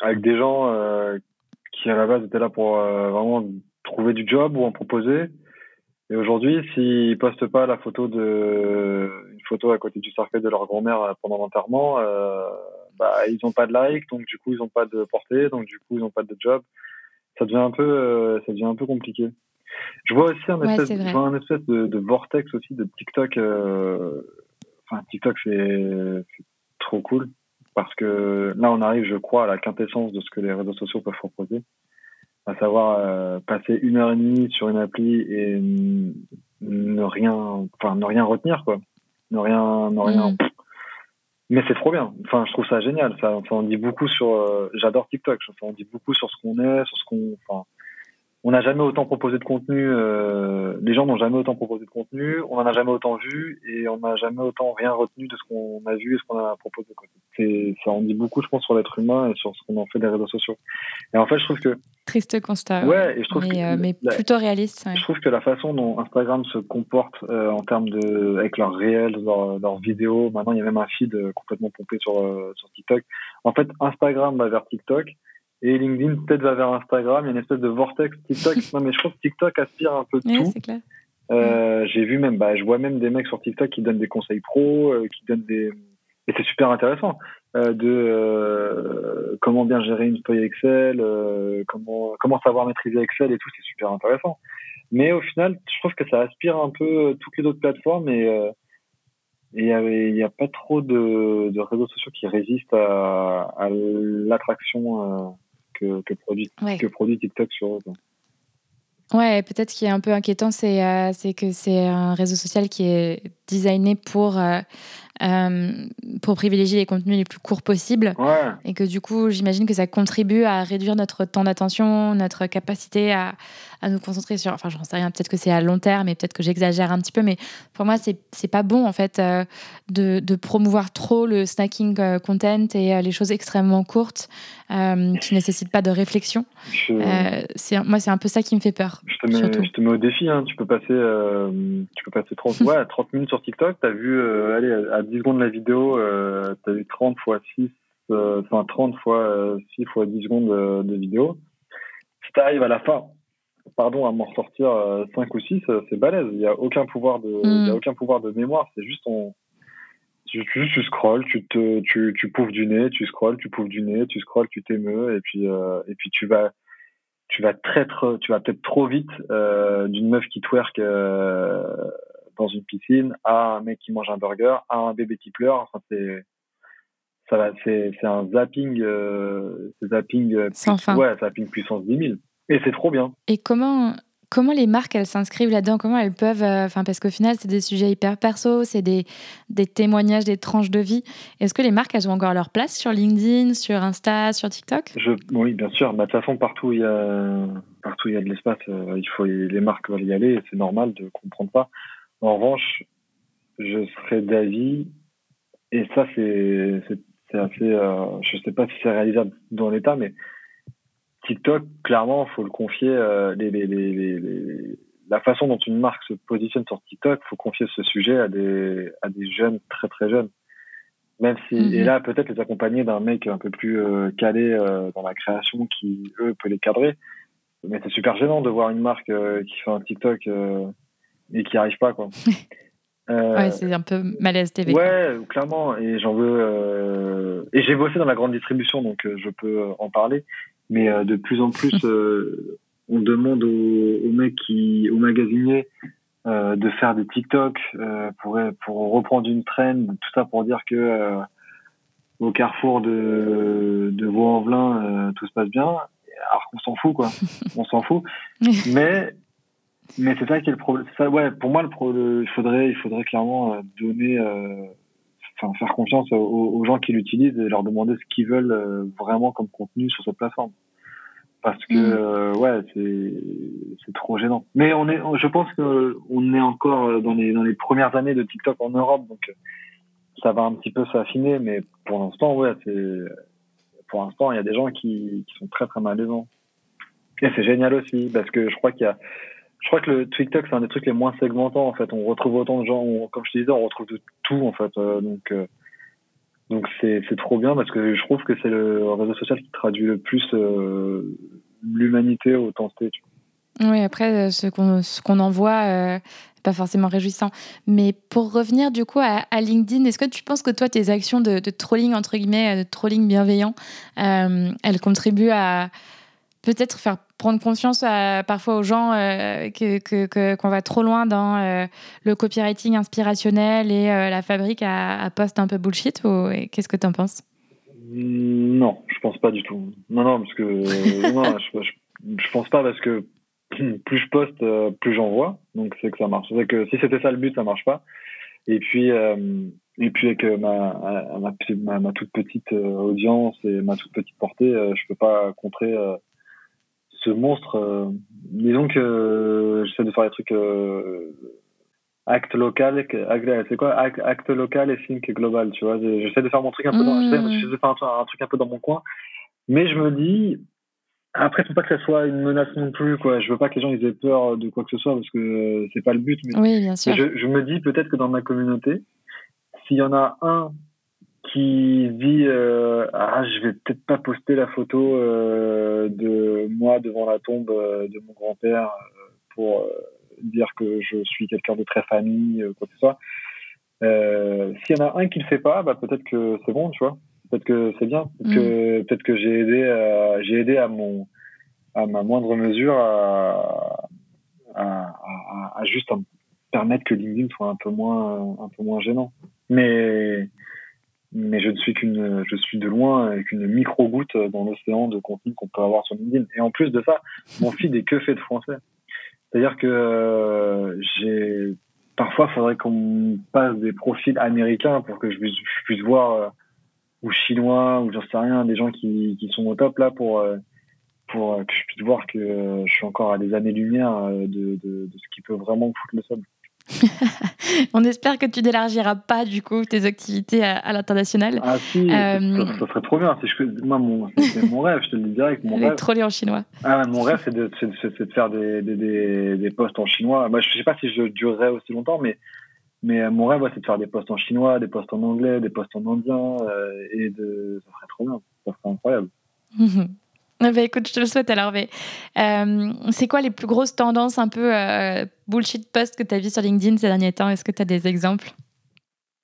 avec des gens qui, à la base, étaient là pour vraiment trouver du job ou en proposer. Et aujourd'hui, s'ils postent pas la photo de une photo à côté du cercueil de leur grand-mère pendant l'enterrement, euh, bah ils ont pas de like, donc du coup ils ont pas de portée, donc du coup ils ont pas de job. Ça devient un peu, euh, ça devient un peu compliqué. Je vois aussi un espèce, je vois un espèce de, de, vortex aussi de TikTok. Euh, enfin, TikTok c'est trop cool parce que là on arrive, je crois, à la quintessence de ce que les réseaux sociaux peuvent proposer à savoir euh, passer une heure et demie sur une appli et ne rien, enfin ne rien retenir quoi, ne rien, ne rien. Mm. Mais c'est trop bien. Enfin, je trouve ça génial. Ça, ça en dit beaucoup sur. Euh, j'adore TikTok. Ça en dit beaucoup sur ce qu'on est, sur ce qu'on. Enfin, on n'a jamais autant proposé de contenu. Euh, les gens n'ont jamais autant proposé de contenu. On n'en a jamais autant vu et on n'a jamais autant rien retenu de ce qu'on a vu et ce qu'on a proposé. C'est, ça en dit beaucoup, je pense, sur l'être humain et sur ce qu'on en fait des réseaux sociaux. Et en fait, je trouve que triste constat. Ouais, et je trouve mais, que, euh, mais plutôt réaliste. Je trouve que la façon dont Instagram se comporte euh, en termes de avec leurs réels, leurs, vidéos. Maintenant, il y a même un feed complètement pompé sur sur TikTok. En fait, Instagram va vers TikTok et LinkedIn peut-être va vers Instagram. Il y a une espèce de vortex TikTok. non, mais je trouve que TikTok aspire un peu de tout. Clair. Euh, J'ai vu même, bah, je vois même des mecs sur TikTok qui donnent des conseils pro, euh, qui donnent des, et c'est super intéressant euh, de euh, comment bien gérer une feuille Excel, comment comment savoir maîtriser Excel et tout, c'est super intéressant. Mais au final, je trouve que ça aspire un peu toutes les autres plateformes et euh, et il n'y a, pas trop de, de, réseaux sociaux qui résistent à, à l'attraction que, que, produit, que produit TikTok sur eux. Ouais, peut-être ce qui est un peu inquiétant, c'est euh, que c'est un réseau social qui est designé pour euh, pour privilégier les contenus les plus courts possibles. Et que du coup, j'imagine que ça contribue à réduire notre temps d'attention, notre capacité à, à nous concentrer sur. Enfin, j'en sais rien, peut-être que c'est à long terme et peut-être que j'exagère un petit peu, mais pour moi, c'est pas bon en fait euh, de, de, promouvoir trop le snacking euh, content et euh, les choses extrêmement courtes qui nécessitent pas de réflexion. moi, c'est un peu ça qui me fait peur. Je te mets, je te mets au défi, hein. tu peux passer, tu peux passer 30, ouais, 30 minutes sur TikTok, tu as vu, allez, à 10 secondes de la vidéo, tu as vu 30 fois 6, enfin 30 fois 6 fois 10 secondes de, de vidéo. Si tu arrives à la fin, pardon, à m'en ressortir 5 euh, ou 6, euh, c'est balèze. Il n'y a aucun pouvoir de, y a mm. aucun pouvoir de mémoire. C'est juste on, tu, tu, tu scrolles, tu te, tu, tu pouffes du nez, tu scrolles, tu pouffes du nez, tu scrolles, tu t'émeus, et puis, euh, et puis tu vas, tu vas très, tu vas peut-être trop vite d'une meuf qui twerk dans une piscine à un mec qui mange un burger, à un bébé qui pleure. Enfin, c'est, ça un zapping, c'est zapping, ouais, zapping puissance 10 000. Et c'est trop bien. Et comment, comment les marques, elles s'inscrivent là-dedans? Comment elles peuvent... Euh, parce qu'au final, c'est des sujets hyper perso, c'est des, des témoignages, des tranches de vie. Est-ce que les marques, elles ont encore leur place sur LinkedIn, sur Insta, sur TikTok? Je, Oui, bien sûr. Bah, de toute façon, partout il y a, partout il y a de l'espace, euh, il faut, les marques veulent y aller, c'est normal de comprendre pas. En revanche, je serais d'avis, et ça, c'est assez... Euh, je sais pas si c'est réalisable dans l'État, mais TikTok, clairement, faut le confier. Euh, les, les, les, la façon dont une marque se positionne sur TikTok, faut confier ce sujet à des à des jeunes très très jeunes. Même si et mhm. là peut-être les accompagner d'un mec un peu plus euh, calé euh, dans la création qui eux peut les cadrer. Mais c'est super gênant de voir une marque qui fait un TikTok et qui arrive pas quoi. ouais, c'est un peu malaise TV. Ouais, clairement. Et j'en veux. Et j'ai bossé dans la grande distribution, donc je peux en parler. Mais euh, de plus en plus, euh, on demande aux, mecs qui, aux magasiniers, euh, de faire des TikTok pour pour reprendre une traîne, tout ça pour dire que au carrefour de de Vaux-en-Velin, tout se passe bien. Alors qu'on s'en fout quoi, on s'en fout. Mais mais c'est ça qui est le problème. Ça, ouais, pour moi, le, il faudrait, il faudrait clairement donner, enfin, faire confiance aux, gens qui l'utilisent et leur demander ce qu'ils veulent euh, vraiment comme contenu sur cette plateforme. Parce que, mm. euh, ouais, c'est trop gênant. Mais on est, je pense qu'on est encore dans les, dans les premières années de TikTok en Europe, donc ça va un petit peu s'affiner, mais pour l'instant, ouais, c'est, pour l'instant, il y a des gens qui, qui sont très très malaisants. Et c'est génial aussi, parce que je crois qu'il y a, je crois que le TikTok, c'est un des trucs les moins segmentants, en fait. On retrouve autant de gens, comme je te disais, on retrouve de tout, en fait. Euh, donc, euh, donc c'est, c'est trop bien parce que je trouve que c'est le réseau social qui traduit le plus euh, l'humanité au temps Oui, après, ce qu'on, ce qu'on en voit, pas forcément réjouissant. Mais pour revenir du coup à, LinkedIn, est-ce que tu penses que toi, tes actions de trolling, entre guillemets, de trolling bienveillant, elles contribuent à peut-être faire prendre conscience à, parfois aux gens euh, que, qu'on va trop loin dans euh, le copywriting inspirationnel et euh, la fabrique à, à post un peu bullshit ou qu'est-ce que tu en penses Non, je pense pas du tout. Non, non, parce que non, je, je, pense pas parce que plus je poste, plus j'en vois. Donc c'est que ça marche. C'est que si c'était ça le but, ça marche pas. Et puis et puis avec ma, ma, ma, toute petite audience et ma toute petite portée, je peux pas contrer ce monstre, euh, disons que euh, j'essaie de faire des trucs euh, acte local, c'est quoi acte, local et think global, tu vois? J'essaie de faire mon truc un peu, dans, j'essaie de faire un, truc un peu dans mon coin, mais je me dis, après, faut pas que ça soit une menace non plus, quoi. Je veux pas que les gens aient peur de quoi que ce soit parce que c'est pas le but. Mais, oui, bien sûr. je, je, me dis peut-être que dans ma communauté, s'il y en a un qui dit euh, ah je vais peut-être pas poster la photo euh, de moi devant la tombe euh, de mon grand-père euh, pour euh, dire que je suis quelqu'un de très famille quoi que ce soit. S'il y en a un qui le fait pas bah peut-être que c'est bon tu vois. Peut-être que c'est bien. Peut-être que mm. peut-être que j'ai aidé j'ai aidé à mon à ma moindre mesure à à, à, à juste permettre que LinkedIn soit un peu moins un peu moins gênant. Mais mais je ne suis qu'une, je suis de loin qu'une micro-goutte dans l'océan de contenu qu'on peut avoir sur LinkedIn. Et en plus de ça, mon feed est que fait de français. C'est-à-dire que euh, j'ai parfois, faudrait qu'on passe des profils américains pour que je puisse, voir, ou chinois, ou j'en sais rien, des gens qui, qui sont au top là pour, pour que je puisse voir que je suis encore à des années-lumière de, de, de, ce qui peut vraiment foutre le sol. On espère que tu n'élargiras pas du coup tes activités à, l'international. Ah si, ça, euh, serait trop bien. Je, moi, mon, c'est mon rêve, je te le dis direct. Mon rêve. troller en chinois. Ah, mon rêve, c'est de, de, faire des, des, des, posts en chinois. Moi, je sais pas si je durerai aussi longtemps, mais, mais mon rêve, c'est de faire des posts en chinois, des posts en anglais, des posts en indien. Euh, et de, ça serait trop bien. Ça serait incroyable. Ah bah écoute, je te le souhaite alors. Mais euh, c'est quoi les plus grosses tendances un peu euh, bullshit post que tu as vu sur LinkedIn ces derniers temps? Est-ce que tu as des exemples?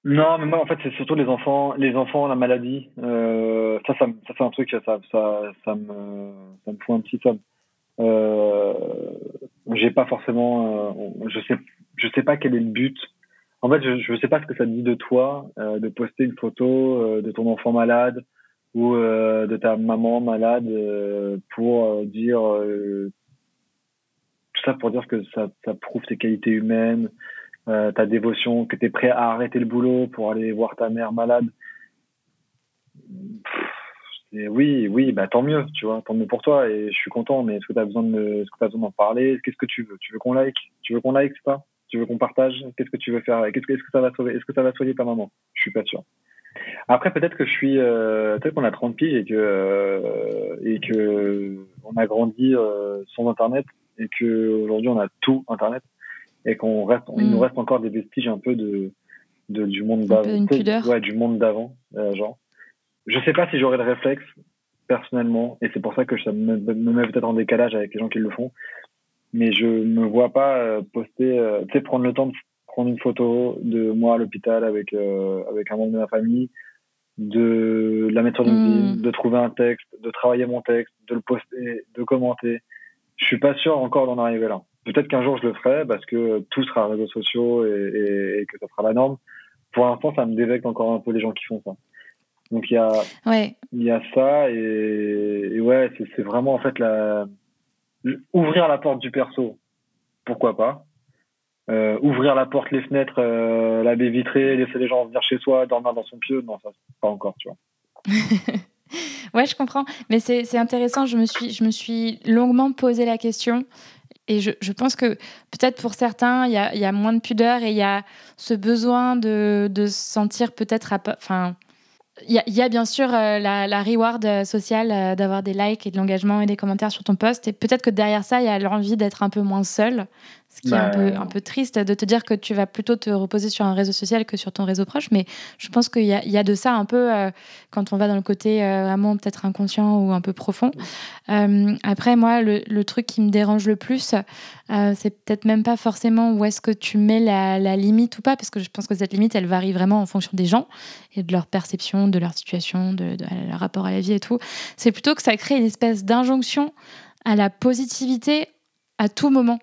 Non, mais moi en fait c'est surtout les enfants, les enfants, la maladie. Euh, ça, ça, ça c'est un truc, ça, ça, ça, me, ça me fout un petit somme. J'ai pas forcément, je sais, je sais pas quel est le but. En fait, je, je sais pas ce que ça dit de toi de poster une photo de ton enfant malade ou euh, de ta maman malade euh, pour euh, dire tout ça pour dire que ça, ça prouve tes qualités humaines, ta dévotion, que tu es prêt à arrêter le boulot pour aller voir ta mère malade. Oui, oui, bah tant mieux, tu vois, tant mieux pour toi et je suis content. Mais est-ce que tu as besoin de, est-ce que as besoin d'en parler? Qu'est-ce que tu veux? Tu veux qu'on like? Tu veux qu'on like, c'est pas Tu veux qu'on partage? Qu'est-ce que tu veux faire est-ce que ça va sauver Est-ce que ça va soigner ta maman? Je suis pas sûr. Après, peut-être que je suis, euh, peut-être qu'on a 30 piges et que euh, et que on a grandi euh, sans Internet et que aujourd'hui on a tout Internet et qu'on reste, il nous mm. reste encore des vestiges un peu de, de du monde d'avant, ouais, du monde d'avant, euh, genre. Je sais pas si j'aurais le réflexe personnellement et c'est pour ça que ça me, me met peut-être en décalage avec les gens qui le font. Mais je me vois pas euh, poster, tu sais, prendre le temps de prendre une photo de moi à l'hôpital avec, euh, avec un membre de ma famille, de la mettre sur LinkedIn, mm. de trouver un texte, de travailler mon texte, de le poster, de commenter. Je suis pas sûr encore d'en arriver là. Peut-être qu'un jour je le ferai parce que tout sera réseaux sociaux et, et, que ça sera la norme. Pour l'instant, ça me dévecte encore un peu les gens qui font ça. Donc il y a, ouais. il y a ça et, et ouais, c'est vraiment en fait la ouvrir la porte du perso. Pourquoi pas? Euh, ouvrir la porte, les fenêtres, euh, la baie vitrée, laisser les gens venir chez soi, dormir dans son pieu, non, ça, pas encore, tu vois. ouais, je comprends. Mais c'est intéressant, je me, suis, je me suis longuement posé la question. Et je, je pense que peut-être pour certains, il y a, y a, moins de pudeur et il y a ce besoin de, se sentir peut-être. Enfin, il y, a bien sûr euh, la, la, reward sociale d'avoir des likes et de l'engagement et des commentaires sur ton post. Et peut-être que derrière ça, il y a l'envie d'être un peu moins seul ce qui est un peu, un peu triste de te dire que tu vas plutôt te reposer sur un réseau social que sur ton réseau proche. Mais je pense qu'il y, y a, de ça un peu euh, quand on va dans le côté euh, vraiment peut-être inconscient ou un peu profond. Euh, après, moi, le, le, truc qui me dérange le plus, c'est peut-être même pas forcément où est-ce que tu mets la, la, limite ou pas, parce que je pense que cette limite, elle varie vraiment en fonction des gens et de leur perception, de leur situation, de, de leur rapport à la vie et tout. C'est plutôt que ça crée une espèce d'injonction à la positivité à tout moment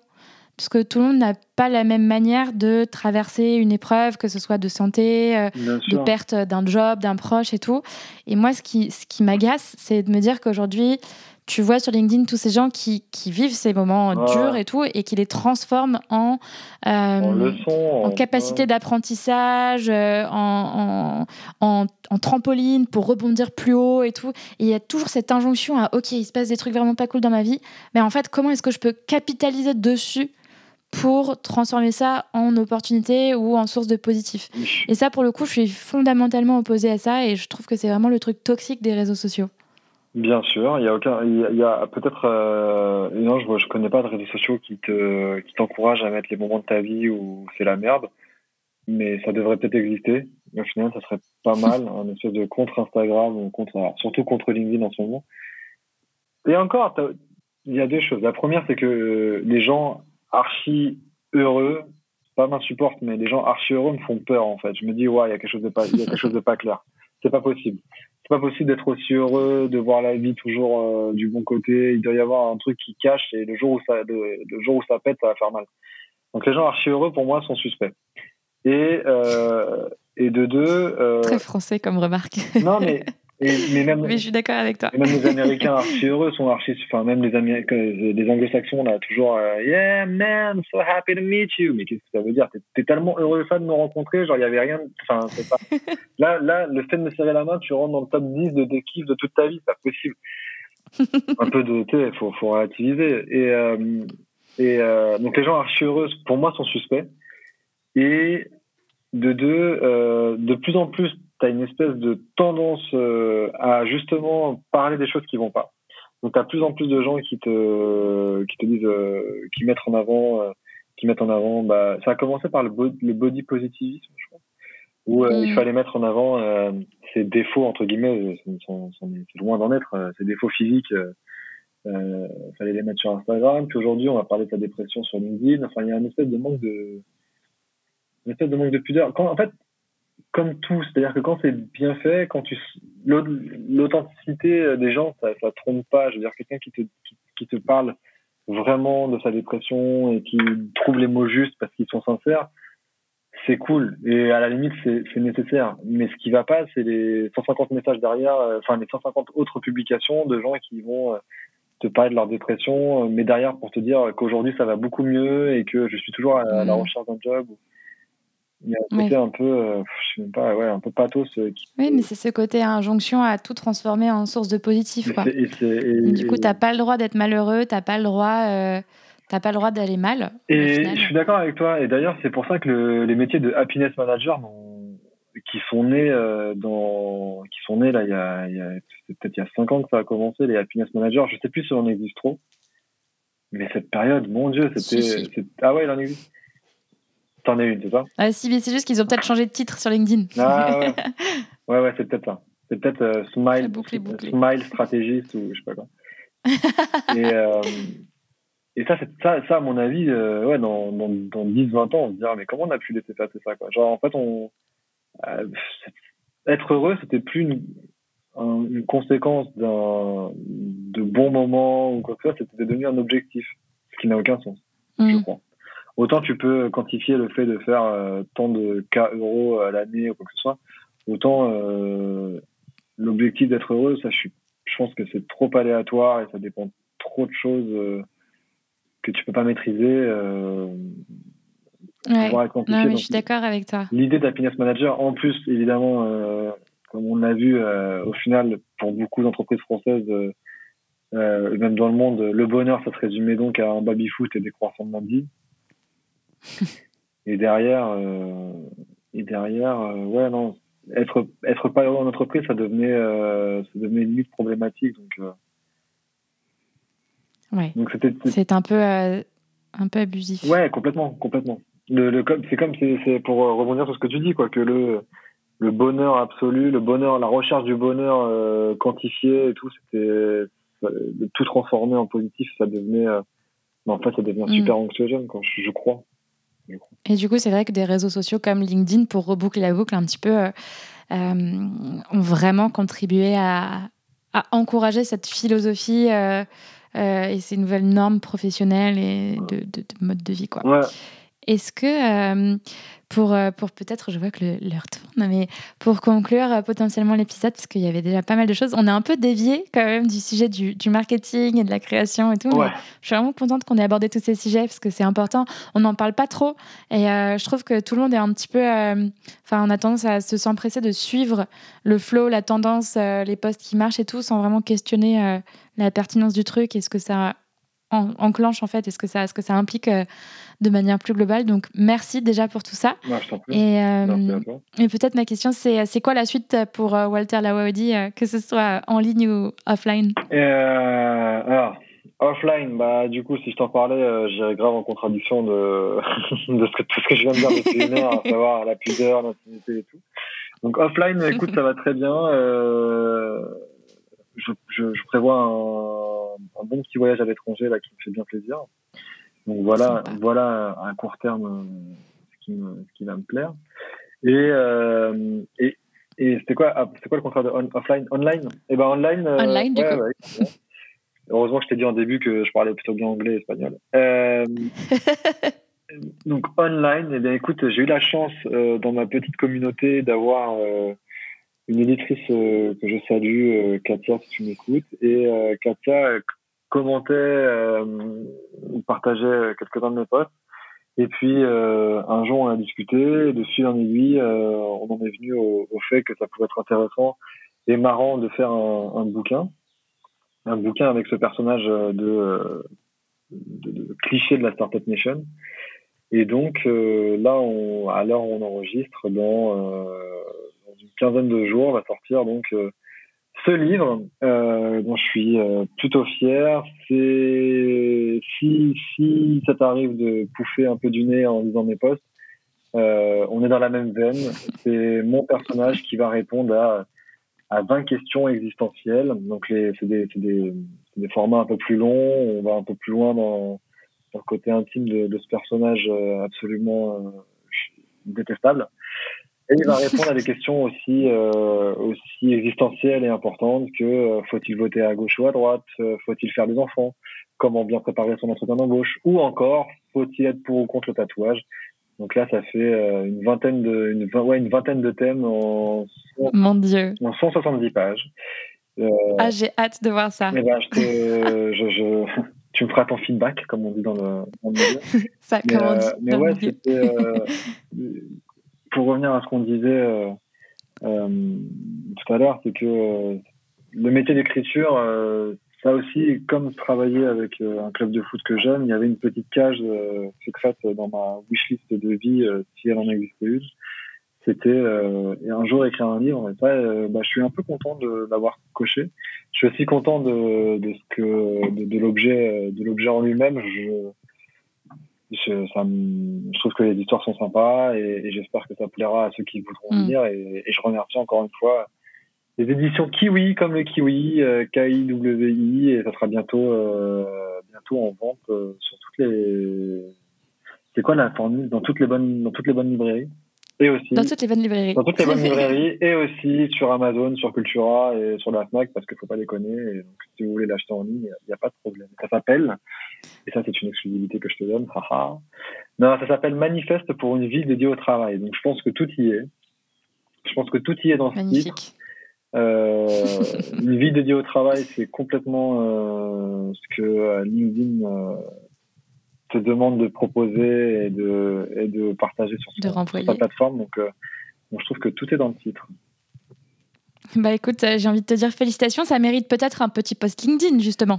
parce que tout le monde n'a pas la même manière de traverser une épreuve, que ce soit de santé, euh, de perte d'un job, d'un proche et tout. Et moi, ce qui, ce qui m'agace, c'est de me dire qu'aujourd'hui, tu vois sur LinkedIn tous ces gens qui, qui vivent ces moments durs et tout, et qui les transforment en, euh, en, capacité d'apprentissage, euh, en, en, en, trampoline pour rebondir plus haut et tout. Et il y a toujours cette injonction à, OK, il se passe des trucs vraiment pas cool dans ma vie, mais en fait, comment est-ce que je peux capitaliser dessus pour transformer ça en opportunité ou en source de positif. Et ça, pour le coup, je suis fondamentalement opposée à ça et je trouve que c'est vraiment le truc toxique des réseaux sociaux. Bien sûr, il y a aucun, il y a, peut-être, euh, non, je, je connais pas de réseaux sociaux qui te, qui t'encouragent à mettre les moments de ta vie où c'est la merde, mais ça devrait peut-être exister. Au final, ça serait pas mal, un espèce de contre Instagram ou contre, surtout contre LinkedIn en ce moment. Et encore, il y a deux choses. La première, c'est que les gens archi heureux, pas m'insupporte, mais les gens archi heureux me font peur en fait. Je me dis ouais, il y a quelque chose de pas, il y a quelque chose de pas clair. C'est pas possible. C'est pas possible d'être aussi heureux, de voir la vie toujours euh, du bon côté. Il doit y avoir un truc qui cache et le jour où ça, le, jour où ça pète, ça va faire mal. Donc les gens archi heureux pour moi sont suspects. Et euh, et de deux. Euh, Très français comme remarque. non mais mais, même, mais je suis d'accord avec toi. même les Américains archi heureux sont archi. Enfin, même les, Américains, les Anglo-Saxons, là, toujours euh, Yeah, man, so happy to meet you. Mais qu'est-ce que ça veut dire? T'es tellement heureux fan de me rencontrer, genre, il n'y avait rien. Enfin, c'est pas. là, là, le fait de me serrer la main, tu rentres dans le top 10 de tes kiffs de toute ta vie, c'est pas possible. Un peu de. Tu sais, faut, faut relativiser. Et, euh, et euh, donc, les gens archi heureux, pour moi, sont suspects. Et de deux, de plus en plus, tu as une espèce de tendance euh, à justement parler des choses qui vont pas. Donc, tu as plus en plus de gens qui te, qui te disent, euh, qui mettent en avant, euh, qui mettent en avant, bah, ça a commencé par le, body, le body positivisme, je crois, où il mm. fallait mettre en avant ses défauts, entre guillemets, c'est loin d'en être, ses défauts physiques, il fallait les mettre sur Instagram. Puis aujourd'hui, on va parler de sa dépression sur LinkedIn. Enfin, il y a une espèce de manque de, une espèce de manque de pudeur. Quand, en fait, comme tout, c'est-à-dire que quand c'est bien fait, quand tu l'authenticité des gens, ça, ça trompe pas. Je veux dire, quelqu'un qui te qui, te parle vraiment de sa dépression et qui trouve les mots justes parce qu'ils sont sincères, c'est cool et à la limite c'est nécessaire. Mais ce qui va pas, c'est les 150 messages derrière, euh, enfin les 150 autres publications de gens qui vont euh, te parler de leur dépression, euh, mais derrière pour te dire qu'aujourd'hui ça va beaucoup mieux et que je suis toujours à, la mmh. recherche d'un job. Il y a un côté un peu, euh, je sais pas, ouais, un peu pathos. Euh, oui, mais c'est ce côté injonction à tout transformer en source de positif. Quoi. Et du coup, tu n'as pas le droit d'être malheureux, tu n'as pas le droit, euh, pas le droit d'aller mal. Et je suis d'accord avec toi. Et d'ailleurs, c'est pour ça que les métiers de happiness manager qui sont nés dans, qui sont nés là, il y a, il y a peut-être il y a 5 ans que ça a commencé, les happiness managers. Je sais plus si on existe trop. Mais cette période, mon Dieu, c'était. Ah ouais, il en existe. T'en as une, c'est ça ah, Si, mais c'est juste qu'ils ont peut-être changé de titre sur LinkedIn. Ah ouais, ouais, ouais c'est peut-être ça. C'est peut-être euh, Smile, Smile Stratégiste ou je sais pas quoi. et, euh, et ça, ça, ça, à mon avis, euh, ouais, dans, dans, dans 10-20 ans, on se dira, mais comment on a pu laisser passer ça quoi Genre, en fait, on, être heureux, c'était plus une, une conséquence d'un de bons moments ou quoi que ce soit, c'était devenu un objectif, ce qui n'a aucun sens, je mm. crois. Autant tu peux quantifier le fait de faire euh, tant de K euros à l'année ou quoi que ce soit, autant euh, l'objectif d'être heureux, ça, je, je pense que c'est trop aléatoire et ça dépend trop de choses euh, que tu peux pas maîtriser. Ouais. Non, mais je suis d'accord avec toi. L'idée d'happiness manager, en plus, évidemment, comme on l'a vu, au final, pour beaucoup d'entreprises françaises, même dans le monde, le bonheur, ça se résumait donc à un baby-foot et des croissants de lundi et derrière, euh, et derrière, euh, ouais, non, être, être pas heureux en entreprise, ça devenait, euh, ça devenait limite problématique. Donc, ouais. Donc c'était. C'est un peu, un peu abusif. Ouais, complètement, complètement. Le, le c'est comme c'est pour rebondir sur ce que tu dis, quoi, que le le bonheur absolu, le bonheur, la recherche du bonheur quantifié et tout, c'était tout transformer en positif, ça devenait, en fait, ça devient mm. super anxiogène, quand je, je crois. Et du coup, c'est vrai que des réseaux sociaux comme LinkedIn, pour reboucler la boucle un petit peu, euh, euh, ont vraiment contribué à, encourager cette philosophie euh, et ces nouvelles normes professionnelles et de, de, mode de vie. Quoi. Est-ce que pour, euh, pour peut-être, je vois que l'heure tourne, mais pour conclure euh, potentiellement l'épisode, parce qu'il y avait déjà pas mal de choses, on est un peu dévié quand même du sujet du, du marketing et de la création et tout. je suis vraiment contente qu'on ait abordé tous ces sujets parce que c'est important. On n'en parle pas trop et euh, je trouve que tout le monde est un petit peu. Enfin, on a tendance à se s'empresser de suivre le flow, la tendance, les posts qui marchent et tout, sans vraiment questionner la pertinence du truc et ce que ça enclenche en fait est ce que ça, ce que ça implique euh, de manière plus globale. Donc merci déjà pour tout ça. et, euh, et peut-être ma question c'est c'est quoi la suite pour euh, Walter Lawaudi, que ce soit en ligne ou offline? Alors offline, bah du coup si je t'en parlais, j'irais grave en contradiction de, de ce que, tout ce que je viens de dire depuis une heure, à savoir la pudeur, l'intimité et tout. Donc offline, écoute, ça va très bien. Je, je, je, prévois un un, bon petit voyage à l'étranger là qui me fait bien plaisir. Donc voilà, voilà à court terme euh, ce qui, ce qui va me plaire. Et, euh, et, et c'était quoi, ah, c'est quoi le contraire de offline, online? Eh ben online. Euh, online. Heureusement que je t'ai dit en début que je parlais plutôt bien anglais et espagnol. donc online, eh bien écoute, j'ai eu la chance dans ma petite communauté d'avoir une éditrice que je salue, Katia, si tu m'écoutes. Et Katia commentait partageait quelques-uns de mes posts. Et puis, un jour, on a discuté. Et de fil en aiguille, on en est venu au, fait que ça pouvait être intéressant et marrant de faire un, bouquin. Un bouquin avec ce personnage de, cliché de la Startup Nation. Et donc euh, là, on, on enregistre, euh, dans, une quinzaine de jours, va sortir donc euh, ce livre euh, dont je suis plutôt fier. C'est si si ça t'arrive de pouffer un peu du nez en lisant mes posts, on est dans la même veine. C'est mon personnage qui va répondre à à 20 questions existentielles. Donc c'est des, des, des formats un peu plus longs. On va un peu plus loin dans le côté intime de, ce personnage euh, absolument euh, détestable. Et il va répondre à des questions aussi, euh, aussi existentielles et importantes que euh, faut-il voter à gauche ou à droite Faut-il faire des enfants Comment bien préparer son entretien d'embauche Ou encore, faut-il être pour ou contre le tatouage donc là, ça fait une vingtaine de, une, ouais, une vingtaine de thèmes en, Mon Dieu. en 170 pages. ah, j'ai hâte de voir ça. Eh ben, je, te, je, je, tu me feras ton feedback, comme on dit dans le, dans le milieu. Ça, mais, euh, mais ouais, c'était. Pour revenir à ce qu'on disait euh, euh tout à l'heure, c'est que euh, le métier d'écriture, ça aussi, comme travailler avec un club de foot que j'aime, il y avait une petite cage secrète dans ma wishlist de vie, si elle en existait une c'était et un jour écrire un livre. Et ça, bah, je suis un peu content de l'avoir coché. Je suis aussi content de, de ce que de, l'objet de l'objet en lui-même. Je, ça je trouve que les histoires sont sympas et, et j'espère que ça plaira à ceux qui voudront mm. lire. Et, et, je remercie encore une fois les éditions Kiwi comme le Kiwi, euh, K-I-W-I, et ça sera bientôt euh, bientôt en vente euh, sur toutes les. C'est quoi la formule dans toutes les bonnes dans toutes les bonnes librairies? Et aussi, dans toutes les bonnes librairies. Dans toutes les bonnes librairies et aussi sur Amazon, sur Cultura et sur la Fnac parce qu'il faut pas déconner. Et donc, si vous voulez l'acheter en ligne, il n'y a, pas de problème. Ça s'appelle, et ça c'est une exclusivité que je te donne, haha. Non, ça s'appelle Manifeste pour une vie dédiée au travail. Donc je pense que tout y est. Je pense que tout y est dans ce titre. Euh, une vie dédiée au travail, c'est complètement euh, ce que euh, LinkedIn euh, te demande de proposer et de, et de partager sur, sa plateforme. Donc, euh, je trouve que tout est dans le titre. Bah écoute, euh, j'ai envie de te dire félicitations. Ça mérite peut-être un petit post LinkedIn, justement.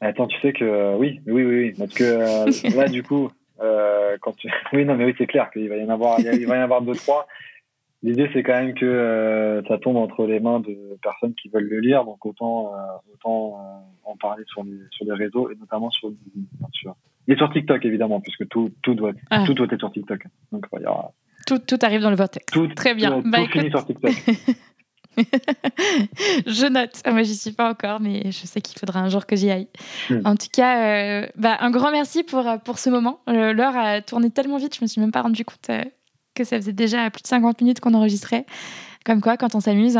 Attends, tu sais que euh, oui, oui, oui, oui. Parce que là, du coup, quand tu... oui, non, mais oui, c'est clair qu'il va y en avoir, il va y en avoir deux, trois. L'idée, c'est quand même que ça tombe entre les mains de personnes qui veulent le lire, donc autant, autant en parler sur les, sur les réseaux et notamment sur LinkedIn, bien sûr. Et sur TikTok, évidemment, puisque tout, tout, doit, ah. tout doit être sur TikTok. Donc, il y aura... tout, tout arrive dans le vortex. Tout, Très bien. Tout, bah, tout finit sur TikTok. je note. Moi, j'y suis pas encore, mais je sais qu'il faudra un jour que j'y aille. Hmm. En tout cas, euh, bah, un grand merci pour, pour ce moment. Euh, l'heure a tourné tellement vite, je me suis même pas rendu compte euh, que ça faisait déjà plus de 50 minutes qu'on enregistrait. Comme quoi, quand on s'amuse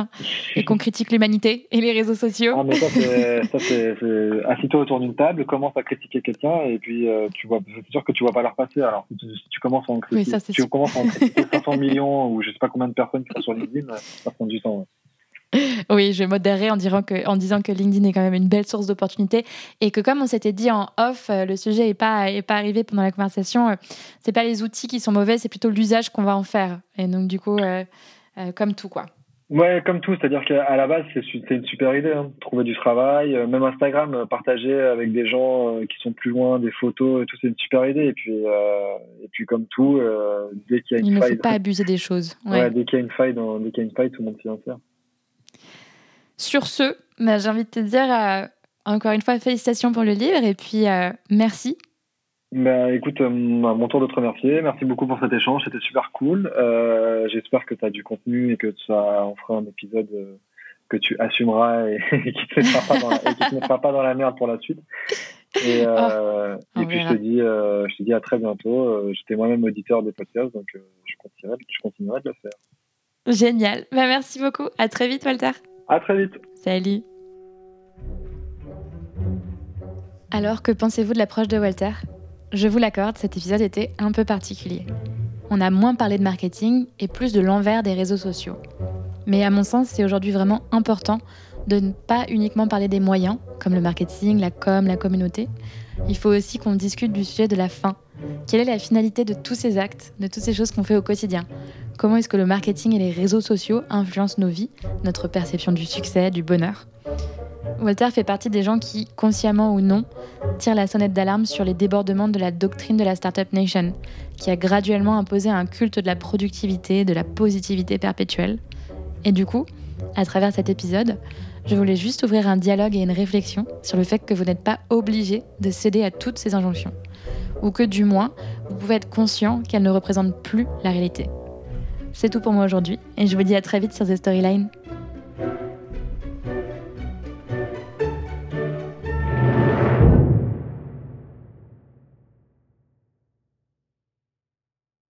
et qu'on critique l'humanité et les réseaux sociaux. Ah, mais ça, c'est. Assis-toi autour d'une table, commence à critiquer quelqu'un et puis euh, tu vois, c'est sûr que tu vois pas leur passer. Alors, si tu, commences à en critiquer, tu commences à en critiquer 500 millions ou je sais pas combien de personnes qui sont sur LinkedIn, ça prend du temps. Oui, je vais modérer en, que, en, disant que LinkedIn est quand même une belle source d'opportunités et que comme on s'était dit en off, euh, le sujet n'est pas, est pas arrivé pendant la conversation, euh, c'est pas les outils qui sont mauvais, c'est plutôt l'usage qu'on va en faire. Et donc du coup, euh, comme tout, quoi. Ouais, comme tout, c'est-à-dire qu'à la base, c'est une super idée, hein. trouver du travail, euh, même Instagram, euh, partager avec des gens qui sont plus loin, des photos et tout, c'est une super idée. Et puis, et puis comme tout, dès qu'il y a une Il faille, ne faut pas abuser des choses. Ouais. dès qu'il y a une faille, dans, dès qu'il y a une faille, tout le monde s'y insère. Sur ce, bah, j'ai envie de te dire encore une fois félicitations pour le livre et puis merci bah, écoute, euh, à mon tour de te remercier. Merci beaucoup pour cet échange, c'était super cool. Euh, J'espère que tu as du contenu et que ça en fera un épisode euh, que tu assumeras et, qui ne te, mettra pas dans la, te mettra pas dans la merde pour la suite. Et, euh, oh, et puis je te, dis, euh, je te dis à très bientôt. J'étais moi-même auditeur des podcasts, donc je, continuerai, je continuerai de le faire. Génial. Bah, merci beaucoup. À très vite, Walter. À très vite. Salut. Alors, que pensez-vous de l'approche de Walter? Je vous l'accorde, cet épisode était un peu particulier. On a moins parlé de marketing et plus de l'envers des réseaux sociaux. Mais à mon sens, c'est aujourd'hui vraiment important de ne pas uniquement parler des moyens, comme le marketing, la com, la communauté. Il faut aussi qu'on discute du sujet de la fin. Quelle est la finalité de tous ces actes, de toutes ces choses qu'on fait au quotidien? Comment est-ce que le marketing et les réseaux sociaux influencent nos vies, notre perception du succès, du bonheur? Walter fait partie des gens qui, consciemment ou non, tirent la sonnette d'alarme sur les débordements de la doctrine de la Startup Nation, qui a graduellement imposé un culte de la productivité, de la positivité perpétuelle. Et du coup, à travers cet épisode, je voulais juste ouvrir un dialogue et une réflexion sur le fait que vous n'êtes pas obligé de céder à toutes ces injonctions, ou que du moins, vous pouvez être conscient qu'elles ne représentent plus la réalité. C'est tout pour moi aujourd'hui et je vous dis à très vite sur The Storyline.